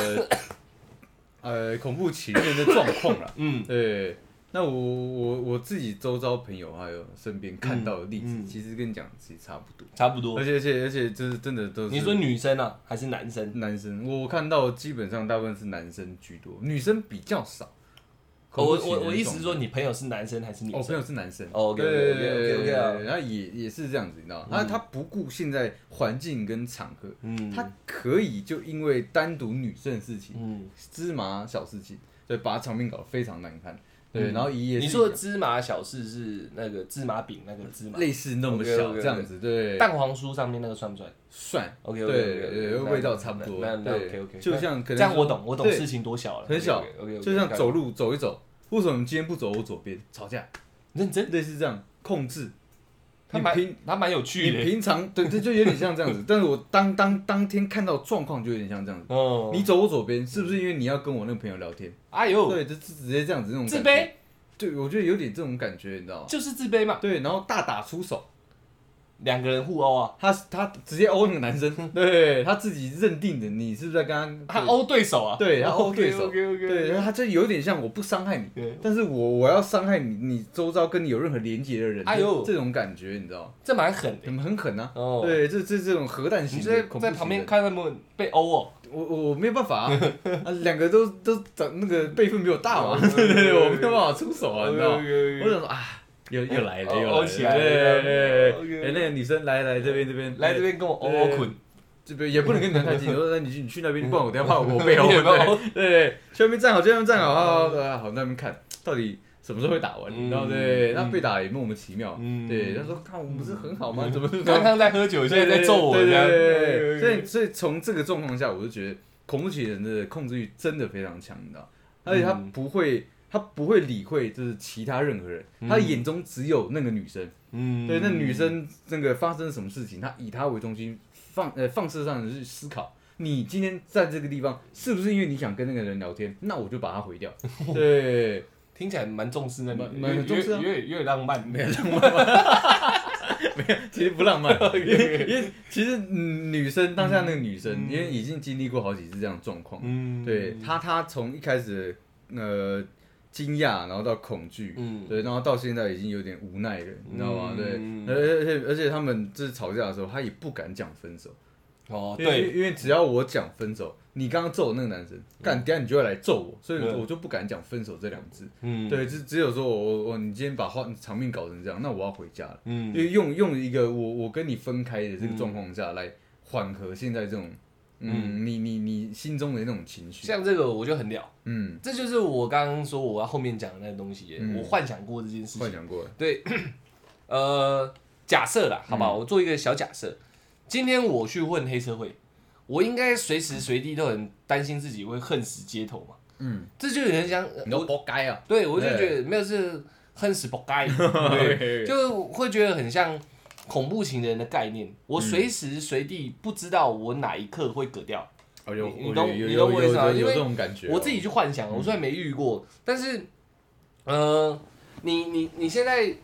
B: 呃恐怖情人的状况啦。
C: 嗯
B: 对，那我我我自己周遭朋友还有身边看到的例子，其实跟你讲其实差不多，
C: 差不多
B: 而。且而且而且就是真的都是
C: 你说女生啊，还是男生？
B: 男生，我看到基本上大部分是男生居多，女生比较少。
C: 哦我我我意思是说，你朋友是男生还是女生
B: 哦，朋？友是男生。
C: 哦，OK，OK，
B: 对
C: OK，OK，OK，
B: 对对对
C: 啊
B: 对然后也也是这样子，你知道吗？他
C: 嗯
B: 他不顾现在环境跟场合，
C: 嗯，
B: 他可以就因为单独女生的事情，
C: 嗯，
B: 芝麻小事情，对，把场面搞得非常难看。对，
C: 嗯
B: 然后也是
C: 你说的芝麻小事是那个芝麻饼那个芝麻，
B: 类似那么小这样子，对，
C: 蛋黄酥上面那个算不算
B: 算
C: ？OK
B: 对
C: OK
B: 对对，味道差不多，
C: 那那
B: 对
C: OK OK，
B: 就像可能
C: 这样我懂，我懂事情多小了，
B: 很小
C: OK，
B: 就像走路走一走，为什么你今天不走我左边？吵架，
C: 认真，
B: 类似这样控制。你平
C: 他蛮有趣的，
B: 你平常对这，就有点像这样子，但是我当当当天看到状况就有点像这样子。
C: 哦，
B: 你走我左边，是不是因为你要跟我那个朋友聊天？
C: 哎呦，
B: 对，就直接这样子那种
C: 自。卑
B: 对，我觉得有点这种感觉，你知道吗？
C: 就是自卑嘛，
B: 对，然后大打出手，
C: 两个人互殴啊，
B: 他他直接殴那个男生，对他自己认定的，你是不是在跟他？
C: 他殴对手啊，
B: 对他殴对手。
C: OK OK
B: 对，然后他这有点像我不伤害你，
C: 对，
B: 但是我我要伤害你，你周遭跟你有任何连结的人，
C: 哎呦。
B: 这种感觉你知道吗？
C: 这蛮狠的。
B: 你。们很狠啊，
C: 哦，
B: 对，这这这种核弹
C: 你
B: 型
C: 你在旁边看他们被殴哦，
B: 我我我没有办法啊，啊两个都都长那个辈分比我大嘛，
C: 哦
B: 对对 对，我没有办法出手啊，你知道吗？我想说啊，又又来了，
C: 哦
B: 又
C: 殴起来了
B: 对对对哎，那个女生来来这边这边
C: 来这边跟我殴殴捆，
B: 这边也不能跟你们太近，我说 那你去你去那边，不然我等下怕我背后
C: 你也怕我
B: 对对，去那边站好，去那边站好，好好那边看到底什么时候会打完，
C: 嗯
B: 然后对，
C: 嗯
B: 那被打也莫名其妙，
C: 嗯
B: 对，他说看我们不是很好吗？
C: 嗯
B: 怎么
C: 刚刚在喝酒，现在在揍我，
B: 对所以所以从这个状况下，我就觉得恐怖情人的控制欲真的非常强，你知道，而且他
C: 嗯
B: 不会。他不会理会就是其他任何人，
C: 嗯。
B: 他眼中只有那个女生。
C: 嗯。
B: 对，那女生那个发生什么事情，他以她为中心放呃放射上的去思考。你今天在这个地方，是不是因为你想跟那个人聊天？那我就把他毁掉。对，
C: 听起来蛮重视那里，
B: 蛮蛮重视啊。
C: 有点有点浪漫，
B: 没有 浪漫没有，其实不浪漫，因为因为其实嗯女生当下那个女生，
C: 嗯。
B: 因为已经经历过好几次这样的状况，
C: 嗯，
B: 对她她从一开始呃惊讶，然后到恐惧，
C: 嗯，
B: 对，然后到现在已经有点无奈了，你知道吗？对，
C: 嗯。
B: 而而且而且他们就是吵架的时候，他也不敢讲分手，
C: 哦，对，
B: 因为只要我讲分手，你刚刚揍那个男生，干，等下你就会来揍我，所以
C: 嗯。
B: 我就不敢讲分手这两字。
C: 嗯，
B: 对，只只有说我我我你今天把话场面搞成这样，那我要回家了，因
C: 嗯，
B: 为用用一个我我跟你分开的这个状况下来缓和现在这种。嗯，你你你心中的那种情绪，
C: 像这个我就很了，
B: 嗯，
C: 这就是我刚刚说我要后面讲的那个东西，
B: 嗯。
C: 我幻想过这件事情。
B: 幻想过了，
C: 对，呃，假设啦，好不
B: 嗯
C: 好？我做一个小假设，今天我去混黑社会，我应该随时随地都很担心自己会恨死街头嘛。
B: 嗯，
C: 这就有点像，
B: 你都
C: 我
B: 活该啊，
C: 对我就觉得没有是恨死不该，对，就会觉得很像恐怖情人的概念。我随时随地不知道我哪一刻会割掉。
B: 哦有
C: 你懂你懂我意思吗？因为
B: 这种感觉哦，
C: 我自己去幻想，我虽然没遇过，但是，呃，你你你现在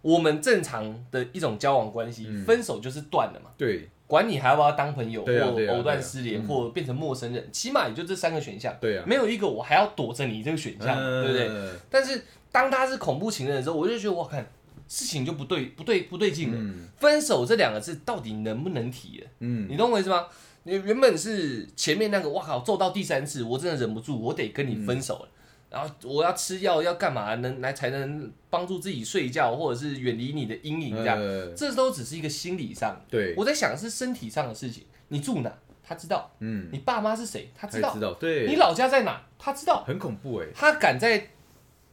C: 我们正常的一种交往关系，
B: 嗯。
C: 分手就是断了嘛，
B: 对。
C: 管你还要不要当朋友，或藕断丝连，
B: 嗯。
C: 或变成陌生人，起码也就这三个选项，
B: 对啊，
C: 没有一个我还要躲着你这个选项，对不对？
B: 对？
C: 但是当他是恐怖情人的时候，我就觉得我看事情就不对，不对，不对劲了。
B: 嗯
C: 分手这两个字到底能不能提了？
B: 嗯，
C: 你懂我意思吗？你原本是前面那个，哇靠，揍到第三次，我真的忍不住，我得跟你分手了。然后我要吃药，要干嘛能来才能帮助自己睡觉，或者是远离你的阴影这样？
B: 呃
C: 这都只是一个心理上，
B: 对，
C: 我在想是身体上的事情。你住哪？他知道。
B: 嗯，
C: 你爸妈是谁？他知道。
B: 才知道，对，
C: 你老家在哪？他知道。
B: 很恐怖哎，
C: 他敢在，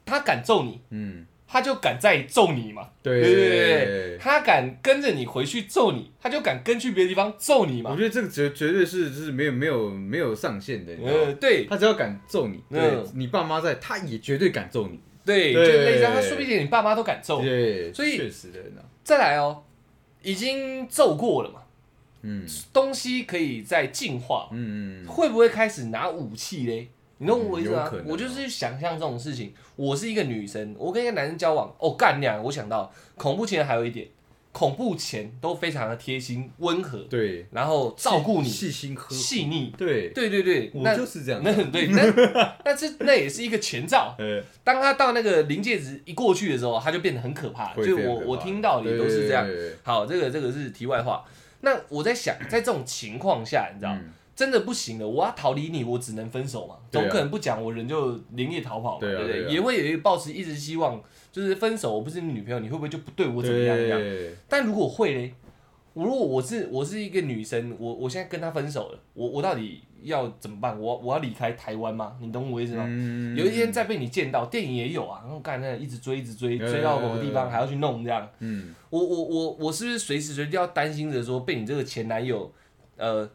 C: 他敢揍你，
B: 嗯，
C: 他就敢再揍你嘛。
B: 对。
C: 对对对，他敢跟着你回去揍你，他就敢跟去别的地方揍你嘛。
B: 我觉得这个绝绝对是就是没有没有没有上限的，你知道
C: 呃，对。
B: 他只要敢揍你，对
C: 嗯
B: 你爸妈在，他也绝对敢揍你。
C: 对，就
B: 对
C: 类似，他说不定你爸妈都敢揍。
B: 对，
C: 所以
B: 确实的呢，
C: 再来哦，已经揍过了嘛，
B: 嗯。
C: 东西可以再进化，
B: 嗯嗯，
C: 会不会开始拿武器嘞？你懂我意思吗我就是想象这种事情。我是一个女生，我跟一个男生交往，哦干娘，我想到恐怖情人还有一点，恐怖前都非常的贴心、温和，
B: 对，
C: 然后照顾你、
B: 细心呵护，
C: 细腻。
B: 对，
C: 对对对，
B: 我
C: 那
B: 就是这样。
C: 那对，那那这那也是一个前兆。
B: 呃，
C: 当他到那个临界值一过去的时候，他就变得很可怕。
B: 会
C: 就我我听到也都是这样。好，这个这个是题外话。那我在想，在这种情况下，你知道，
B: 嗯
C: 真的不行了，我要逃离你，我只能分手嘛，总可能不讲，我人就连夜逃跑嘛，
B: 对啊
C: 不对？也会有一个抱持一直希望，就是分手，我不是你女朋友，你会不会就不对我怎么样这样？但如果会嘞，我如果我是我是一个女生，我我现在跟他分手了，我我到底要怎么办？我我要离开台湾吗？你懂我意思吗？
B: 嗯
C: 有一天再被你见到，电影也有啊，然后干那一直追一直追，
B: 呃
C: 追到某个地方还要去弄这样。
B: 嗯，
C: 我我我我是不是随时随地要担心着说被你这个前男友呃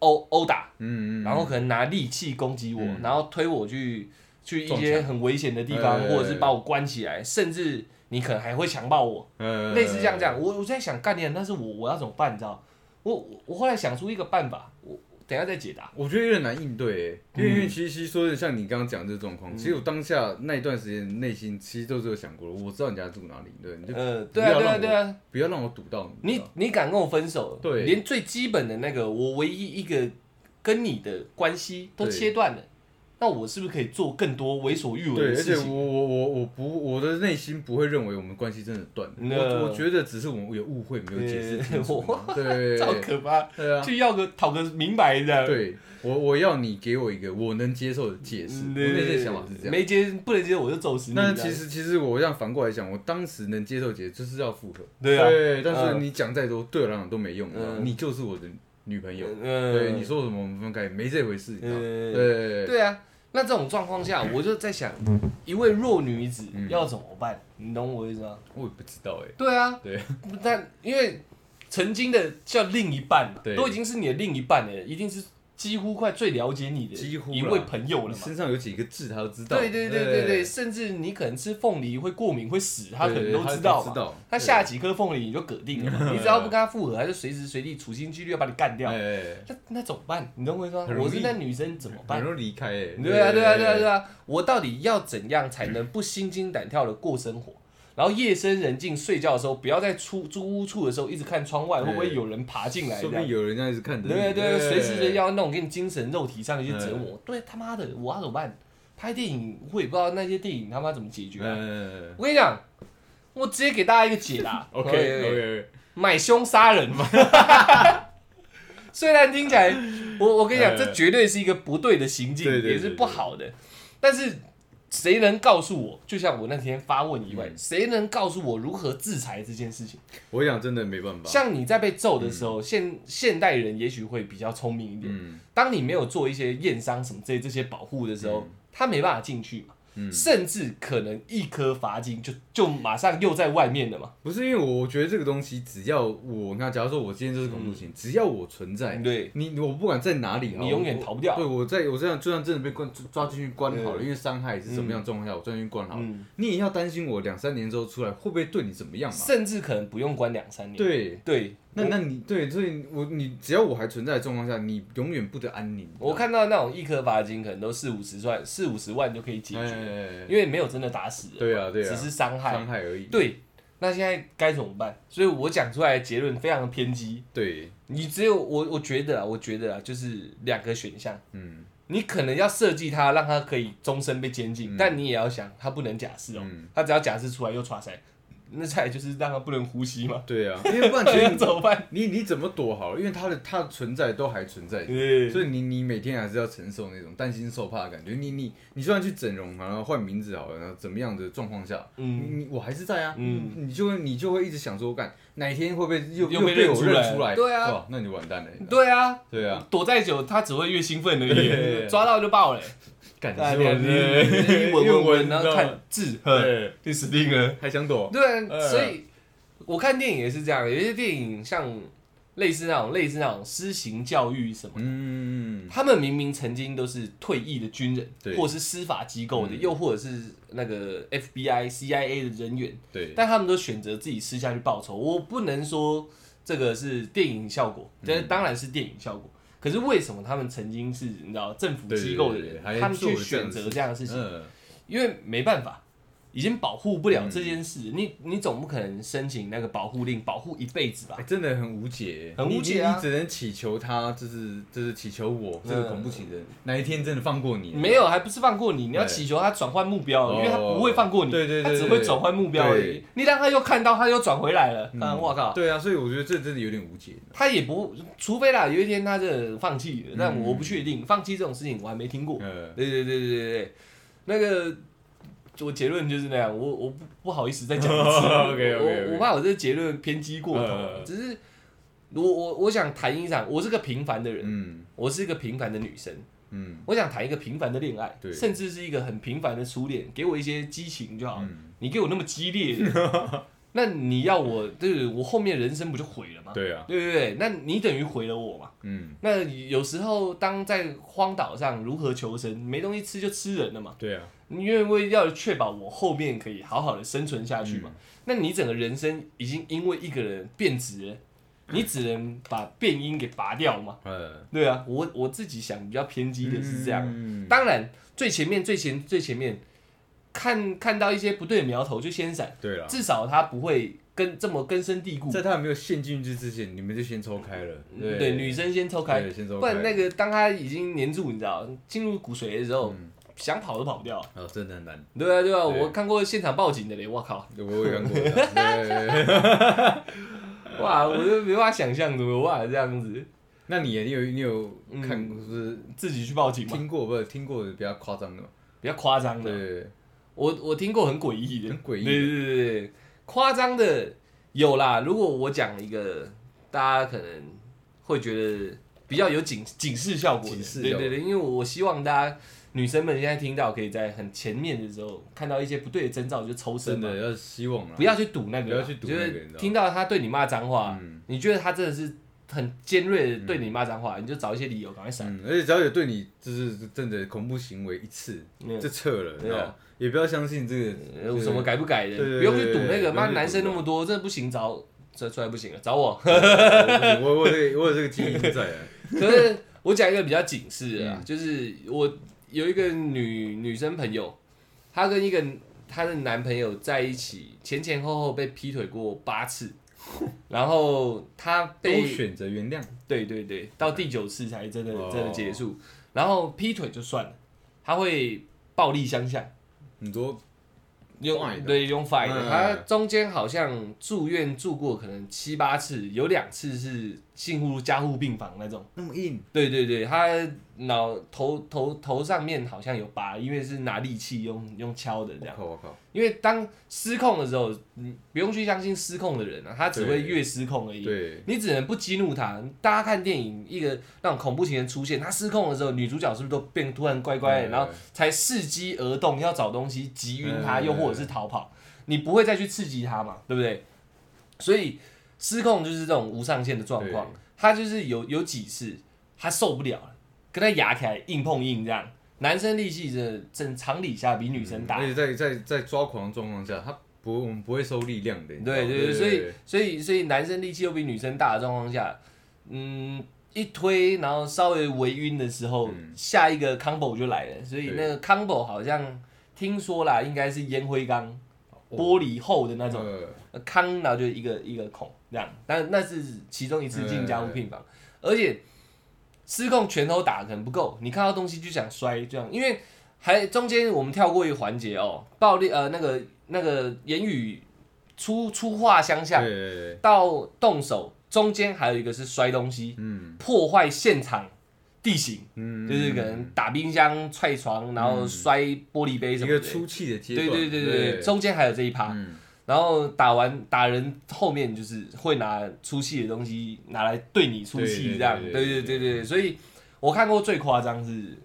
C: 殴殴打，
B: 嗯嗯，
C: 然后可能拿利器攻击我，
B: 嗯
C: 然后推我去去一些很危险的地方，
B: 呃
C: 或者是把我关起来，甚至你可能还会强暴我，
B: 呃
C: 类似这样这样。我我在想，干你，那是我我要怎么办？你知道？我我我后来想出一个办法，我等下再解答。
B: 我觉得有点难应对欸，因为
C: 嗯
B: 因为其实说的像你刚刚讲的这个状况，其实我当下那一段时间内心其实都是有想过的，我知道你家住哪里，对，你就
C: 呃，对啊对啊
B: 不要让我
C: 对啊，
B: 不要让我堵到你，
C: 你你敢跟我分手，
B: 对。
C: 连最基本的那个我唯一一个跟你的关系都切断了，那我是不是可以做更多为所欲为
B: 对，而且我
C: 的事情？
B: 我我我不我的内心不会认为我们关系真的断了，我我觉得只是我们有误会没有解释清楚
C: 呃，
B: 对
C: 好可怕，
B: 对啊，
C: 去要个讨个明白的。
B: 对我我要你给我一个我能接受的解释，
C: 嗯，
B: 我内心的想法是这样。
C: 没接不能接受我就揍死你。
B: 那其实其实我这样反过来想，我当时能接受解释就是要复合，
C: 对啊，
B: 对，但是
C: 嗯
B: 你讲再多对我来讲都没用，你就是我的女朋友，
C: 嗯，
B: 对，你说什么我们分开没这回事，你知道对，
C: 对啊。那这种状况下，我就在想，一位弱女子
B: 嗯。
C: 要怎么办？你懂我意思吗？
B: 我也不知道哎，
C: 对啊，
B: 对，
C: 但因为曾经的叫另一半，
B: 对。
C: 都已经是你的另一半了，一定是几乎快最了解你的
B: 几乎
C: 一位朋友了嘛。
B: 身上有几个痣，他都知道。
C: 对对对对对，甚至你可能吃凤梨会过敏会死，他可能都知道嘛。
B: 知道。
C: 他下几颗凤梨你就嗝定了嘛，你只要不跟他复合，他就随时随地处心积虑要把你干掉。
B: 哎，
C: 那那怎么办？你懂我意思吗
B: 很？容易
C: 我是那女生怎么办
B: 很？容易离开哎。
C: 对啊，对啊，对啊，对啊！我到底要怎样才能不心惊胆跳的过生活？然后夜深人静睡觉的时候，不要在出租屋处的时候一直看窗外，会不会有人爬进来？
B: 说不定有人在一直看着你。
C: 对对，随时随地
B: 要。
C: 要那种给你精神肉体上的一些折磨。对他妈的，我要怎么办？拍电影我也不知道那些电影他妈怎么解决我跟你讲，我直接给大家一个解答。
B: OK OK，
C: 买凶杀人嘛。虽然听起来，我我跟你讲，
B: 呃
C: 这绝对是一个不对的行径，也是不好的。但是谁能告诉我？就像我那天发问以外，
B: 嗯
C: 谁能告诉我如何制裁这件事情？
B: 我想真的没办法。
C: 像你在被揍的时候，现现代人也许会比较聪明一点。
B: 嗯
C: 当你没有做一些验伤什么这这些保护的时候，他没办法进去嘛，
B: 嗯，
C: 甚至可能一颗罚金就就马上又在外面了嘛。
B: 不是因为我我觉得这个东西，只要我你看，假如说我今天就是恐怖情，只要我存在，
C: 对，
B: 你我不管在哪里，
C: 你永远逃不掉。
B: 对，我在我这样就算真的被关抓进去关好了，因为伤害是什么样的状况下，我抓进去关好了，
C: 嗯，
B: 你也要担心我两三年之后出来会不会对你怎么样嘛？
C: 甚至可能不用关两三年。
B: 对，
C: 对，
B: 那那你对，所以我你只要我还存在的状况下，你永远不得安宁。
C: 我看到那种一颗罚金可能都四五十万、四五十万就可以解决，
B: 哎，
C: 因为没有真的打死人，
B: 对啊对啊，
C: 只是伤害。
B: 伤害而已。
C: 对，那现在该怎么办？所以我讲出来的结论非常的偏激。
B: 对，
C: 你只有我，我觉得啊，我觉得啊，就是两个选项。
B: 嗯
C: 你可能要设计它，让它可以终身被监禁，
B: 嗯
C: 但你也要想，它不能假释哦。
B: 嗯，
C: 它只要假释出来又抓塞，那再就是让它不能呼吸嘛。
B: 对啊，因为不然其
C: 那
B: 实
C: 怎么办？
B: 你你怎么躲好了？因为它的它的存在都还存在，
C: 对，
B: 所以你你每天还是要承受那种担心受怕的感觉。你你你就算去整容，然后换名字好了，然后怎么样的状况下，你
C: 嗯，
B: 你我还是在啊，
C: 嗯
B: 你就会你就会一直想说，干哪一天会不会又
C: 又被
B: 被我
C: 认出来？对啊
B: 哇，那你就完蛋了。
C: 对啊，
B: 对啊，
C: 躲再久，他只会越兴奋而
B: 对
C: 已，抓到就爆了。
B: 干
C: 啊
B: 你是我
C: 你你闻闻闻，然后看字，
B: 对，
C: 就死定了。
B: 还想躲？
C: 对所以我看电影也是这样，有些电影像类似那种类似那种私刑教育什么的。
B: 嗯，
C: 他们明明曾经都是退役的军人，
B: 对
C: 或者是司法机构的，
B: 嗯
C: 又或者是那个 FBI、CIA 的人员，
B: 对，
C: 但他们都选择自己私下去报仇。我不能说这个是电影效果，
B: 嗯
C: 这当然是电影效果。可是为什么他们曾经是你知道政府机构的人，
B: 对对还
C: 他们去选择这样的事情？
B: 嗯，
C: 因为没办法，已经保护不了
B: 嗯
C: 这件事。你你总不可能申请那个保护令，保护一辈子吧
B: 哎，？真的很无解，
C: 很无解啊
B: 你你只能祈求他，就是就是祈求我这个
C: 嗯
B: 恐怖情人哪一天真的放过你。
C: 没有，还不是放过你？你要祈求他转换目标，
B: 哦
C: 因为他不会放过你，
B: 对对对
C: 他只会转换目标而已。你让他又看到，他又转回来了，
B: 嗯
C: 嗯，我靠，
B: 对啊，所以我觉得这真的有点无解。
C: 他也不，除非啦，有一天他真的放弃了，但
B: 嗯
C: 我不确定，放弃这种事情我还没听过。对对对对对，那个我结论就是那样，我我不不好意思再讲一次。我我怕我这个结论偏激过头。
B: 呃，
C: 只是我我我想谈一场，我是个平凡的人，
B: 嗯。
C: 我是一个平凡的女生，
B: 嗯。
C: 我想谈一个平凡的恋爱，
B: 对。
C: 甚至是一个很平凡的初恋，给我一些激情就好。
B: 嗯，
C: 你给我那么激烈的，那你要我，对我后面人生不就毁了吗？
B: 对啊，
C: 对对对，那你等于毁了我嘛。
B: 嗯
C: 那有时候当在荒岛上如何求生，没东西吃就吃人了嘛。
B: 对啊，
C: 你因为要确保我后面可以好好的生存下去嘛。那你整个人生已经因为一个人变质了，你只能把变音给拔掉嘛。
B: 呃，
C: 对啊，我我自己想比较偏激的是这样。
B: 嗯
C: 当然，最前面最前最前面看看到一些不对的苗头就先闪，
B: 对了，
C: 至少他不会根这么根深蒂固。
B: 在他还没有陷进去之前，你们就先抽开了。
C: 对，女生先抽开，
B: 对先抽开，
C: 不然那个当他已经黏住，你知道，进入骨髓的时候，
B: 嗯。
C: 想跑都跑不掉。
B: 哦，真的很难，
C: 对啊，对啊，
B: 对。
C: 我看过现场报警的嘞，我靠，
B: 我也看过。
C: 哇，我就没办法想象怎么有办法这样子，
B: 那你你有你有
C: 嗯。
B: 看过是
C: 自己去报警吗，
B: 听过不是听过比较夸张的？
C: 比较夸张的。
B: 对，
C: 我我听过很诡异的，
B: 很诡异的
C: 对对对夸张的有啦。如果我讲一个，大家可能会觉得比较有警警示效果的，
B: 警示
C: 对对对，因为我希望大家女生们现在听到，可以在很前面的时候看到一些不对的征兆就抽身嘛，
B: 真的要希望啊，
C: 不要去赌那个，
B: 不要去赌那个
C: 听到他对你骂脏话，
B: 嗯
C: 你觉得他真的是很尖锐的对你骂脏话，你就找一些理由赶快闪。
B: 嗯，而且只要有对你就是真的恐怖行为一次
C: 嗯
B: 就撤了，
C: 对啊
B: 知道吗也不要相信这个
C: 有什么改不改的，不用去赌那个，妈男生那么多，这不行找这出来不行了，找我。
B: 我我我有这个我有这个基因在啊，
C: 可是我讲一个比较警示的就是我有一个女女生朋友，她跟一个她的男朋友在一起，前前后后被劈腿过八次，然后她
B: 都
C: 被
B: 选择原谅，
C: 对对对，到第九次才真的
B: 哦。
C: 真的结束，然后劈腿就算了，他会暴力相向。
B: 很多
C: 用对用 fight 的，
B: 嗯。
C: 他中间好像住院住过可能七八次，有两次是进入加护病房那种。
B: 那么硬，
C: 对对对，他脑头头头上面好像有疤，因为是拿利器用用敲的这样。因为当失控的时候，你不用去相信失控的人啊，他只会越失控而已。
B: 对，
C: 你只能不激怒他。大家看电影，一个那种恐怖情人出现，他失控的时候，女主角是不是都变突然乖乖的，
B: 嗯
C: 然后才伺机而动，要找东西击晕他，
B: 嗯
C: 又或者是逃跑？你不会再去刺激他嘛，对不对？所以失控就是这种无上限的状况。他就是有有几次他受不了了，跟他压起来硬碰硬这样。男生力气真的正常理下比女生大。
B: 而，且在在在抓狂的状况下，他不我们不会收力量的，
C: 对对对，所以所以所以男生力气又比女生大的状况下，嗯，一推然后稍微微晕的时候，
B: 嗯。
C: 下一个 combo 就来了，所以那个 combo 好像听说啦，应该是烟灰缸，玻璃厚的那种。
B: 呃。
C: 呃康，然后就一个一个孔这样，但那是其中一次进加护病房，而且失控拳头打可能不够，你看到东西就想摔这样，因为还中间我们跳过一个环节哦，暴力呃那个那个言语粗粗话相向
B: 对对对，
C: 到动手，中间还有一个是摔东西，
B: 嗯。
C: 破坏现场地形，
B: 嗯，
C: 就是可能打冰箱、踹床，然后摔玻璃杯什么的，
B: 个出气的阶
C: 对
B: 段，
C: 对对对对，中间还有这一趴。
B: 嗯
C: 然后打完打人后面就是会拿出气的东西拿来对你出气这样，对
B: 对对对
C: 所以我看过最夸张是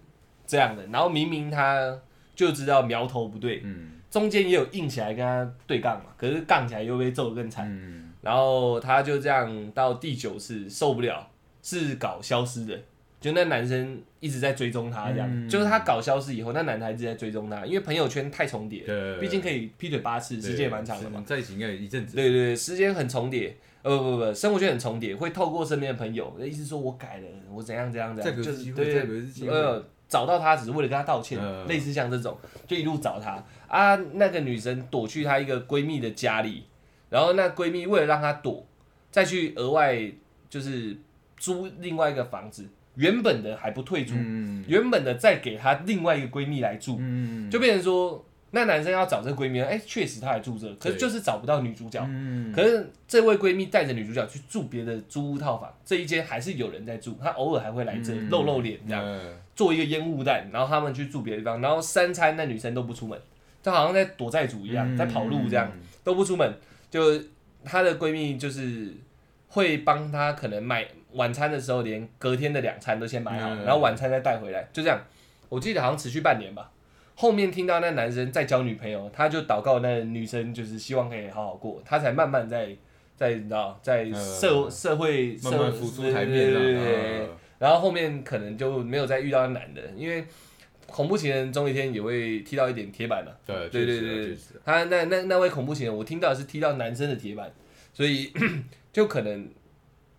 C: 这样的，然后明明他就知道苗头不对，
B: 嗯。
C: 中间也有硬起来跟他对杠嘛，可是杠起来又被揍得更惨，
B: 嗯，
C: 然后他就这样到第九次受不了，是搞消失的。就那男生一直在追踪她，这样，
B: 嗯
C: 就是她搞消失以后，那男的还一直在追踪她，因为朋友圈太重叠，
B: 对，
C: 毕竟可以劈腿八次，时间也蛮长的嘛。
B: 在一起应该有一阵子，
C: 对对对，时间很重叠，呃不不不，生活圈很重叠，会透过身边的朋友，意思说我改了，我怎样怎样怎样，就是对呃找到他只是为了跟他道歉，
B: 嗯。
C: 类似像这种，就一路找他。啊。那个女生躲去她一个闺蜜的家里，然后那闺蜜为了让她躲，再去额外就是租另外一个房子，原本的还不退租，
B: 嗯。
C: 原本的再给她另外一个闺蜜来住，
B: 嗯。
C: 就变成说那男生要找这个闺蜜，哎，确实她还住这，可是就是找不到女主角。
B: 嗯。
C: 可是这位闺蜜带着女主角去住别的租屋套房，这一间还是有人在住，她偶尔还会来这
B: 嗯。
C: 露露脸这样，
B: 呃
C: 做一个烟雾弹，然后他们去住别的地方，然后三餐那女生都不出门，就好像在躲债主一样，在跑路这样，都不出门。就她的闺蜜就是会帮她可能买晚餐的时候，连隔天的两餐都先买好，
B: 嗯
C: 然后晚餐再带回来，就这样。我记得好像持续半年吧。后面听到那男生在交女朋友，他就祷告那女生就是希望可以好好过，他才慢慢在在你知道在社、
B: 呃
C: 社会
B: 慢慢
C: 社
B: 浮出台面上
C: 对对对对对
B: 呃
C: 然后后面可能就没有再遇到那男的，因为恐怖情人终有一天也会踢到一点铁板嘛。
B: 对
C: 对对对他那那那位恐怖情人，我听到是踢到男生的铁板，所以 就可能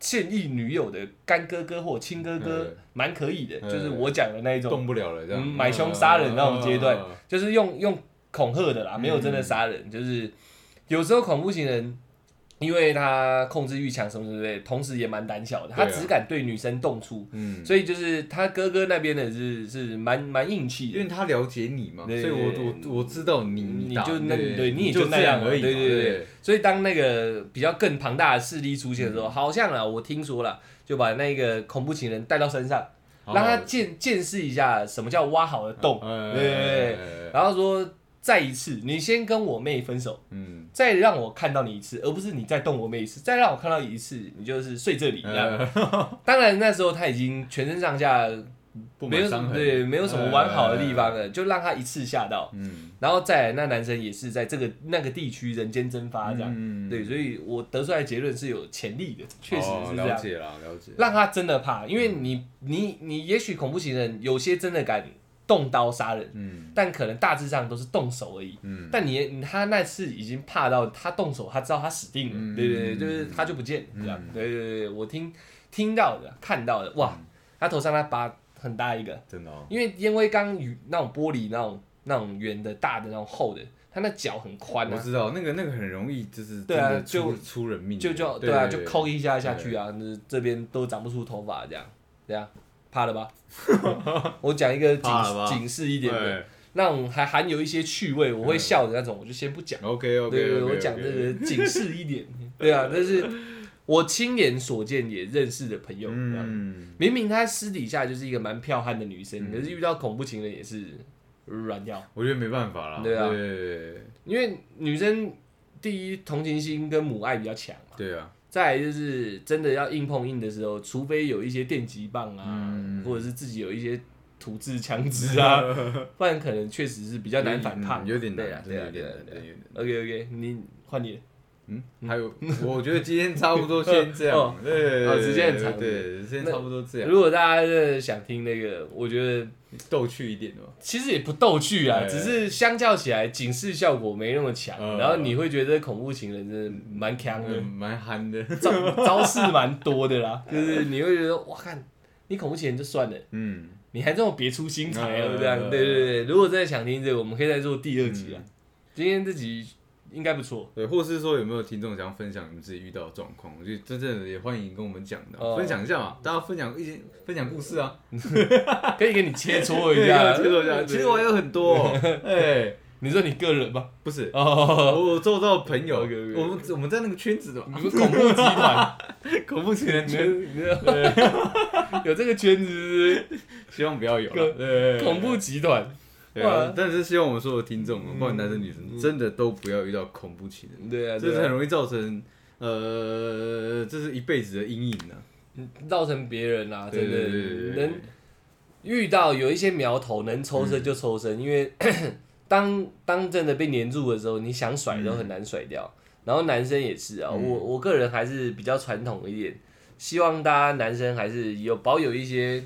C: 现役女友的干哥哥或亲哥哥
B: 嗯
C: 蛮可以的，
B: 嗯
C: 就是我讲的那一种，
B: 动不了了这样，
C: 嗯买凶杀人那种阶段
B: 嗯，
C: 就是用用恐吓的啦，
B: 嗯
C: 没有真的杀人，就是有时候恐怖情人。因为他控制欲强什么之类的，同时也蛮胆小的，他只敢对女生动粗，
B: 嗯，
C: 所以就是他哥哥那边的是是蛮蛮硬气的。
B: 因，为他了解你嘛，所以我我我知道你
C: 你就那你也
B: 就
C: 就那样
B: 而已，
C: 对对对
B: 对，
C: 所以当那个比较更庞大的势力出现的时候，好像啊，我听说了，就把那个恐怖情人带到身上，
B: 好
C: 让他见见识一下什么叫挖好的洞，
B: 哎
C: 对然后说再一次，你先跟我妹分手，
B: 嗯，
C: 再让我看到你一次，而不是你再动我妹一次，再让我看到你一次，你就是睡这里这 当然那时候他已经全身上下没有
B: 满伤痕，
C: 对没有什么完好的地方
B: 哎，
C: 了，就让他一次吓到。
B: 嗯，
C: 然后再来，那男生也是在这个那个地区人间蒸发这样，
B: 嗯。
C: 对，所以我得出来的结论是有潜力的，确实
B: 哦
C: 是这样，
B: 了解了，了解，
C: 让他真的怕，因为你你你也许恐怖情人有些真的敢动刀杀人，
B: 嗯。
C: 但可能大致上都是动手而已。
B: 嗯，
C: 但你他那次已经怕到他动手，他知道他死定了，
B: 嗯。
C: 对对对，就是他就不见这样，
B: 嗯
C: 对对对，我听听到的看到的，哇，他头上那疤很大一个，
B: 真的哦，
C: 因为烟灰缸与那种玻璃那种那种圆的、大的、那种厚的，他那脚很宽啊，
B: 我知道那个那个很容易就是
C: 对啊就
B: 出人命，
C: 就就
B: 对
C: 对啊，就抠一下下去啊，那这边都长不出头发，这样，这样，怕了吧？我讲一个警
B: 怕了吧？
C: 警示一点的，
B: 对。
C: 那种还含有一些趣味，我会笑的那种，我就先不讲。
B: ，OK OK
C: 对对
B: ，OK，
C: 我讲这个警示一点，对啊，但是我亲眼所见也认识的朋友，这样。
B: 嗯，
C: 明明她私底下就是一个蛮彪悍的女生，
B: 嗯。
C: 可是遇到恐怖情人也是软掉。
B: 我觉得没办法啦，
C: 对啊。
B: 对。
C: 因为女生第一同情心跟母爱比较强嘛，
B: 对啊，
C: 再来就是真的要硬碰硬的时候，除非有一些电击棒啊，
B: 嗯。
C: 或者是自己有一些土制枪支啊，不然可能确实是比较难反抗，
B: 嗯有点
C: 对啊
B: 难，，
C: 对啊，对啊对啊
B: 真的有点难。
C: OK OK，你换你了，
B: 嗯，还有，我觉得今天差不多先这
C: 哦。
B: 样，对，
C: 哦时间很长
B: 对，时间差不多这样，
C: 如果大家真的想听那个，我觉得
B: 逗趣一点的嘛，
C: 其实也不逗趣啊，
B: 对
C: 只是相较起来警示效果没那么强，
B: 嗯。
C: 然后你会觉得恐怖情人真的蛮强的
B: 嗯，，蛮憨的，
C: 招招式蛮多的啦，就是你会觉得哇看，你恐怖情人就算了，
B: 嗯，
C: 你还这么别出心裁啊，
B: 嗯
C: 这样，对对对。如果真的想听这个，我们可以再做第二集啊。
B: 嗯。
C: 今天这集应该不错。
B: 对，或是说有没有听众想要分享你们自己遇到的状况？我觉得真正的也欢迎跟我们讲的，
C: 哦
B: 分享一下嘛，大家分享一些分享故事啊
C: 可以给你切磋一下，
B: 切磋一下。其实我还有很多哦，哎，
C: 你说你个人吧？
B: 不是，
C: 哦，
B: 我周遭的朋友，我们我们在那个圈子的嘛，
C: 你们恐怖集团，
B: 恐怖情人
C: 你你们有这个圈子是
B: 希望不要有
C: 个
B: 啦，对
C: 不是恐怖集团，
B: 对啊
C: 哇，
B: 但是希望我们所有听众，
C: 嗯。
B: 不管男生女生，真的都不要遇到恐怖情人，
C: 对啊，
B: 这是很容易造成呃，这是一辈子的阴影呢。
C: 造成别人啊，真的能遇到有一些苗头，能抽身就抽身，因为 当当真的被黏住的时候，你想甩都很难甩掉。然后男生也是啊，
B: 嗯。
C: 我我个人还是比较传统一点，希望大家男生还是有保有一些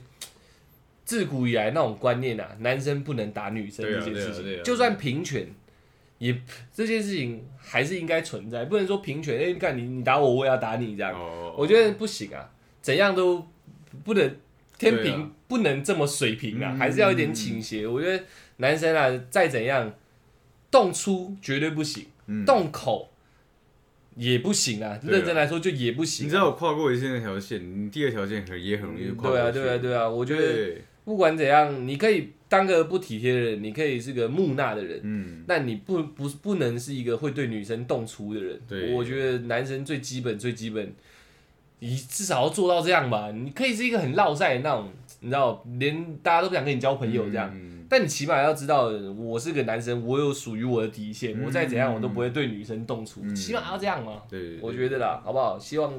C: 自古以来那种观念啊，男生不能打女生这件事情，就算平权。也这件事情还是应该存在，不能说平权，哎、你看你你打我，我也要打你这样，
B: 哦
C: 我觉得不行啊，怎样都不能天平、
B: 啊
C: 不能这么水平啊，
B: 嗯
C: 还是要一点倾斜。我觉得男生啊，再怎样动粗绝对不行，
B: 嗯
C: 动口也不行啊。认真来说就也不行、
B: 你知道我跨过一线那条线，你第二条线很也很容易跨过
C: 对啊，
B: 去
C: 对啊，对啊。我
B: 我
C: 觉得不管怎样，你可以当个不体贴的人，你可以是个木讷的人。
B: 嗯，
C: 但你不不不能是一个会对女生动粗的人。
B: 对
C: 我觉得男生最基本最基本，你至少要做到这样吧。你可以是一个很落赛的那种，你知道，连大家都不想跟你交朋友这样。
B: 嗯
C: 但你起码要知道，我是个男生，我有属于我的底线，
B: 嗯
C: 我再怎样我都不会对女生动粗，
B: 嗯
C: 起码要这样嘛。我觉得啦，好不好？希望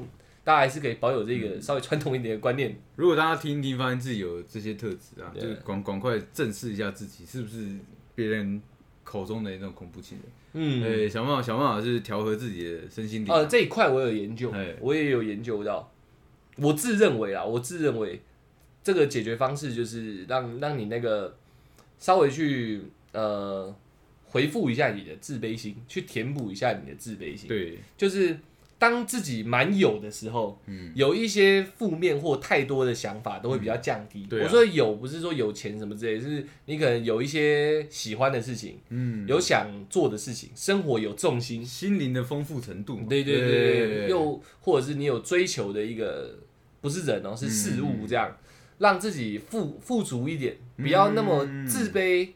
C: 大家还是可以保有这个稍微传统一点的观念。
B: 如果大家听一听，发现自己有这些特质啊，
C: 对
B: 就赶赶快正视一下自己是不是别人口中的那种恐怖情人。
C: 嗯，
B: 对，想办法想办法是调和自己的身心灵。
C: 呃，这一块我有研究
B: 哎，
C: 我也有研究到。我自认为啊，我自认为这个解决方式就是让让你那个稍微去呃回复一下你的自卑心，去填补一下你的自卑心。
B: 对，
C: 就是当自己蛮有的时候，
B: 嗯，
C: 有一些负面或太多的想法都会比较降低。我说有不是说有钱什么之类，是你可能有一些喜欢的事情，
B: 嗯，
C: 有想做的事情，生活有重心。
B: 心灵的丰富程度。嘛。
C: 对对对又或者是你有追求的一个，不是人哦，是事物
B: 嗯。
C: 这样，让自己富富足一点，不要那么
B: 嗯
C: 自卑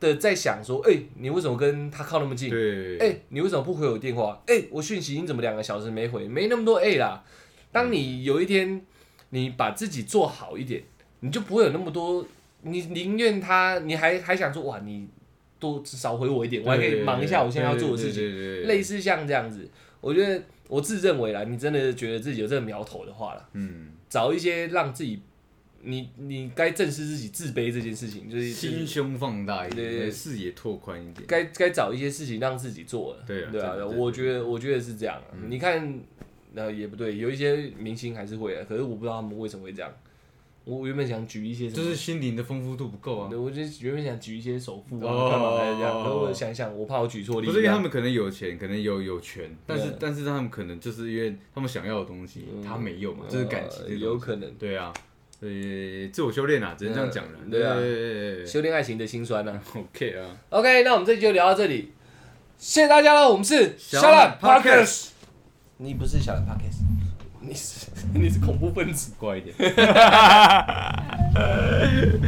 C: 的在想说，哎、你为什么跟他靠那么近？
B: 对，
C: 哎、你为什么不回我电话？哎、我讯息你怎么两个小时没回？没那么多哎啦。当你有一天你把自己做好一点，你就不会有那么多，你宁愿他，你还还想说哇，你多少回我一点，我还可以忙一下我现在要做的事情。类似像这样子，我觉得我自认为啦，你真的觉得自己有这个苗头的话啦，
B: 嗯，
C: 找一些让自己，你你该正视自己自卑这件事情，就是
B: 心胸放大一
C: 对对
B: 视野拓宽一点。
C: 该该找一些事情让自己做了。
B: 对啊
C: 对啊，我觉得我觉得是这样你看，呃，也不对，有一些明星还是会啊，可是我不知道他们为什么会这样。我原本想举一些，
B: 就是心灵的丰富度不够啊
C: 对，。我就原本想举一些首富啊，
B: 哦
C: 干嘛还是这样？可是我想想，我怕我举错例子啊。
B: 不是因为他们可能有钱，可能有有权，但是但是他们可能就是因为他们想要的东西，
C: 嗯
B: 他没有嘛，这是感情
C: 有可能
B: 对啊，呃，自我修炼啊，只能这样讲了。
C: 对啊修炼爱情的辛酸啊、
B: ，OK 啊
C: ，OK，那我们这集就聊到这里，谢谢大家了。我们是
B: 小
C: 小懒
B: 懒
C: Podcast，你不是小懒 Podcast，你是 你是恐怖分子。
B: 乖一点。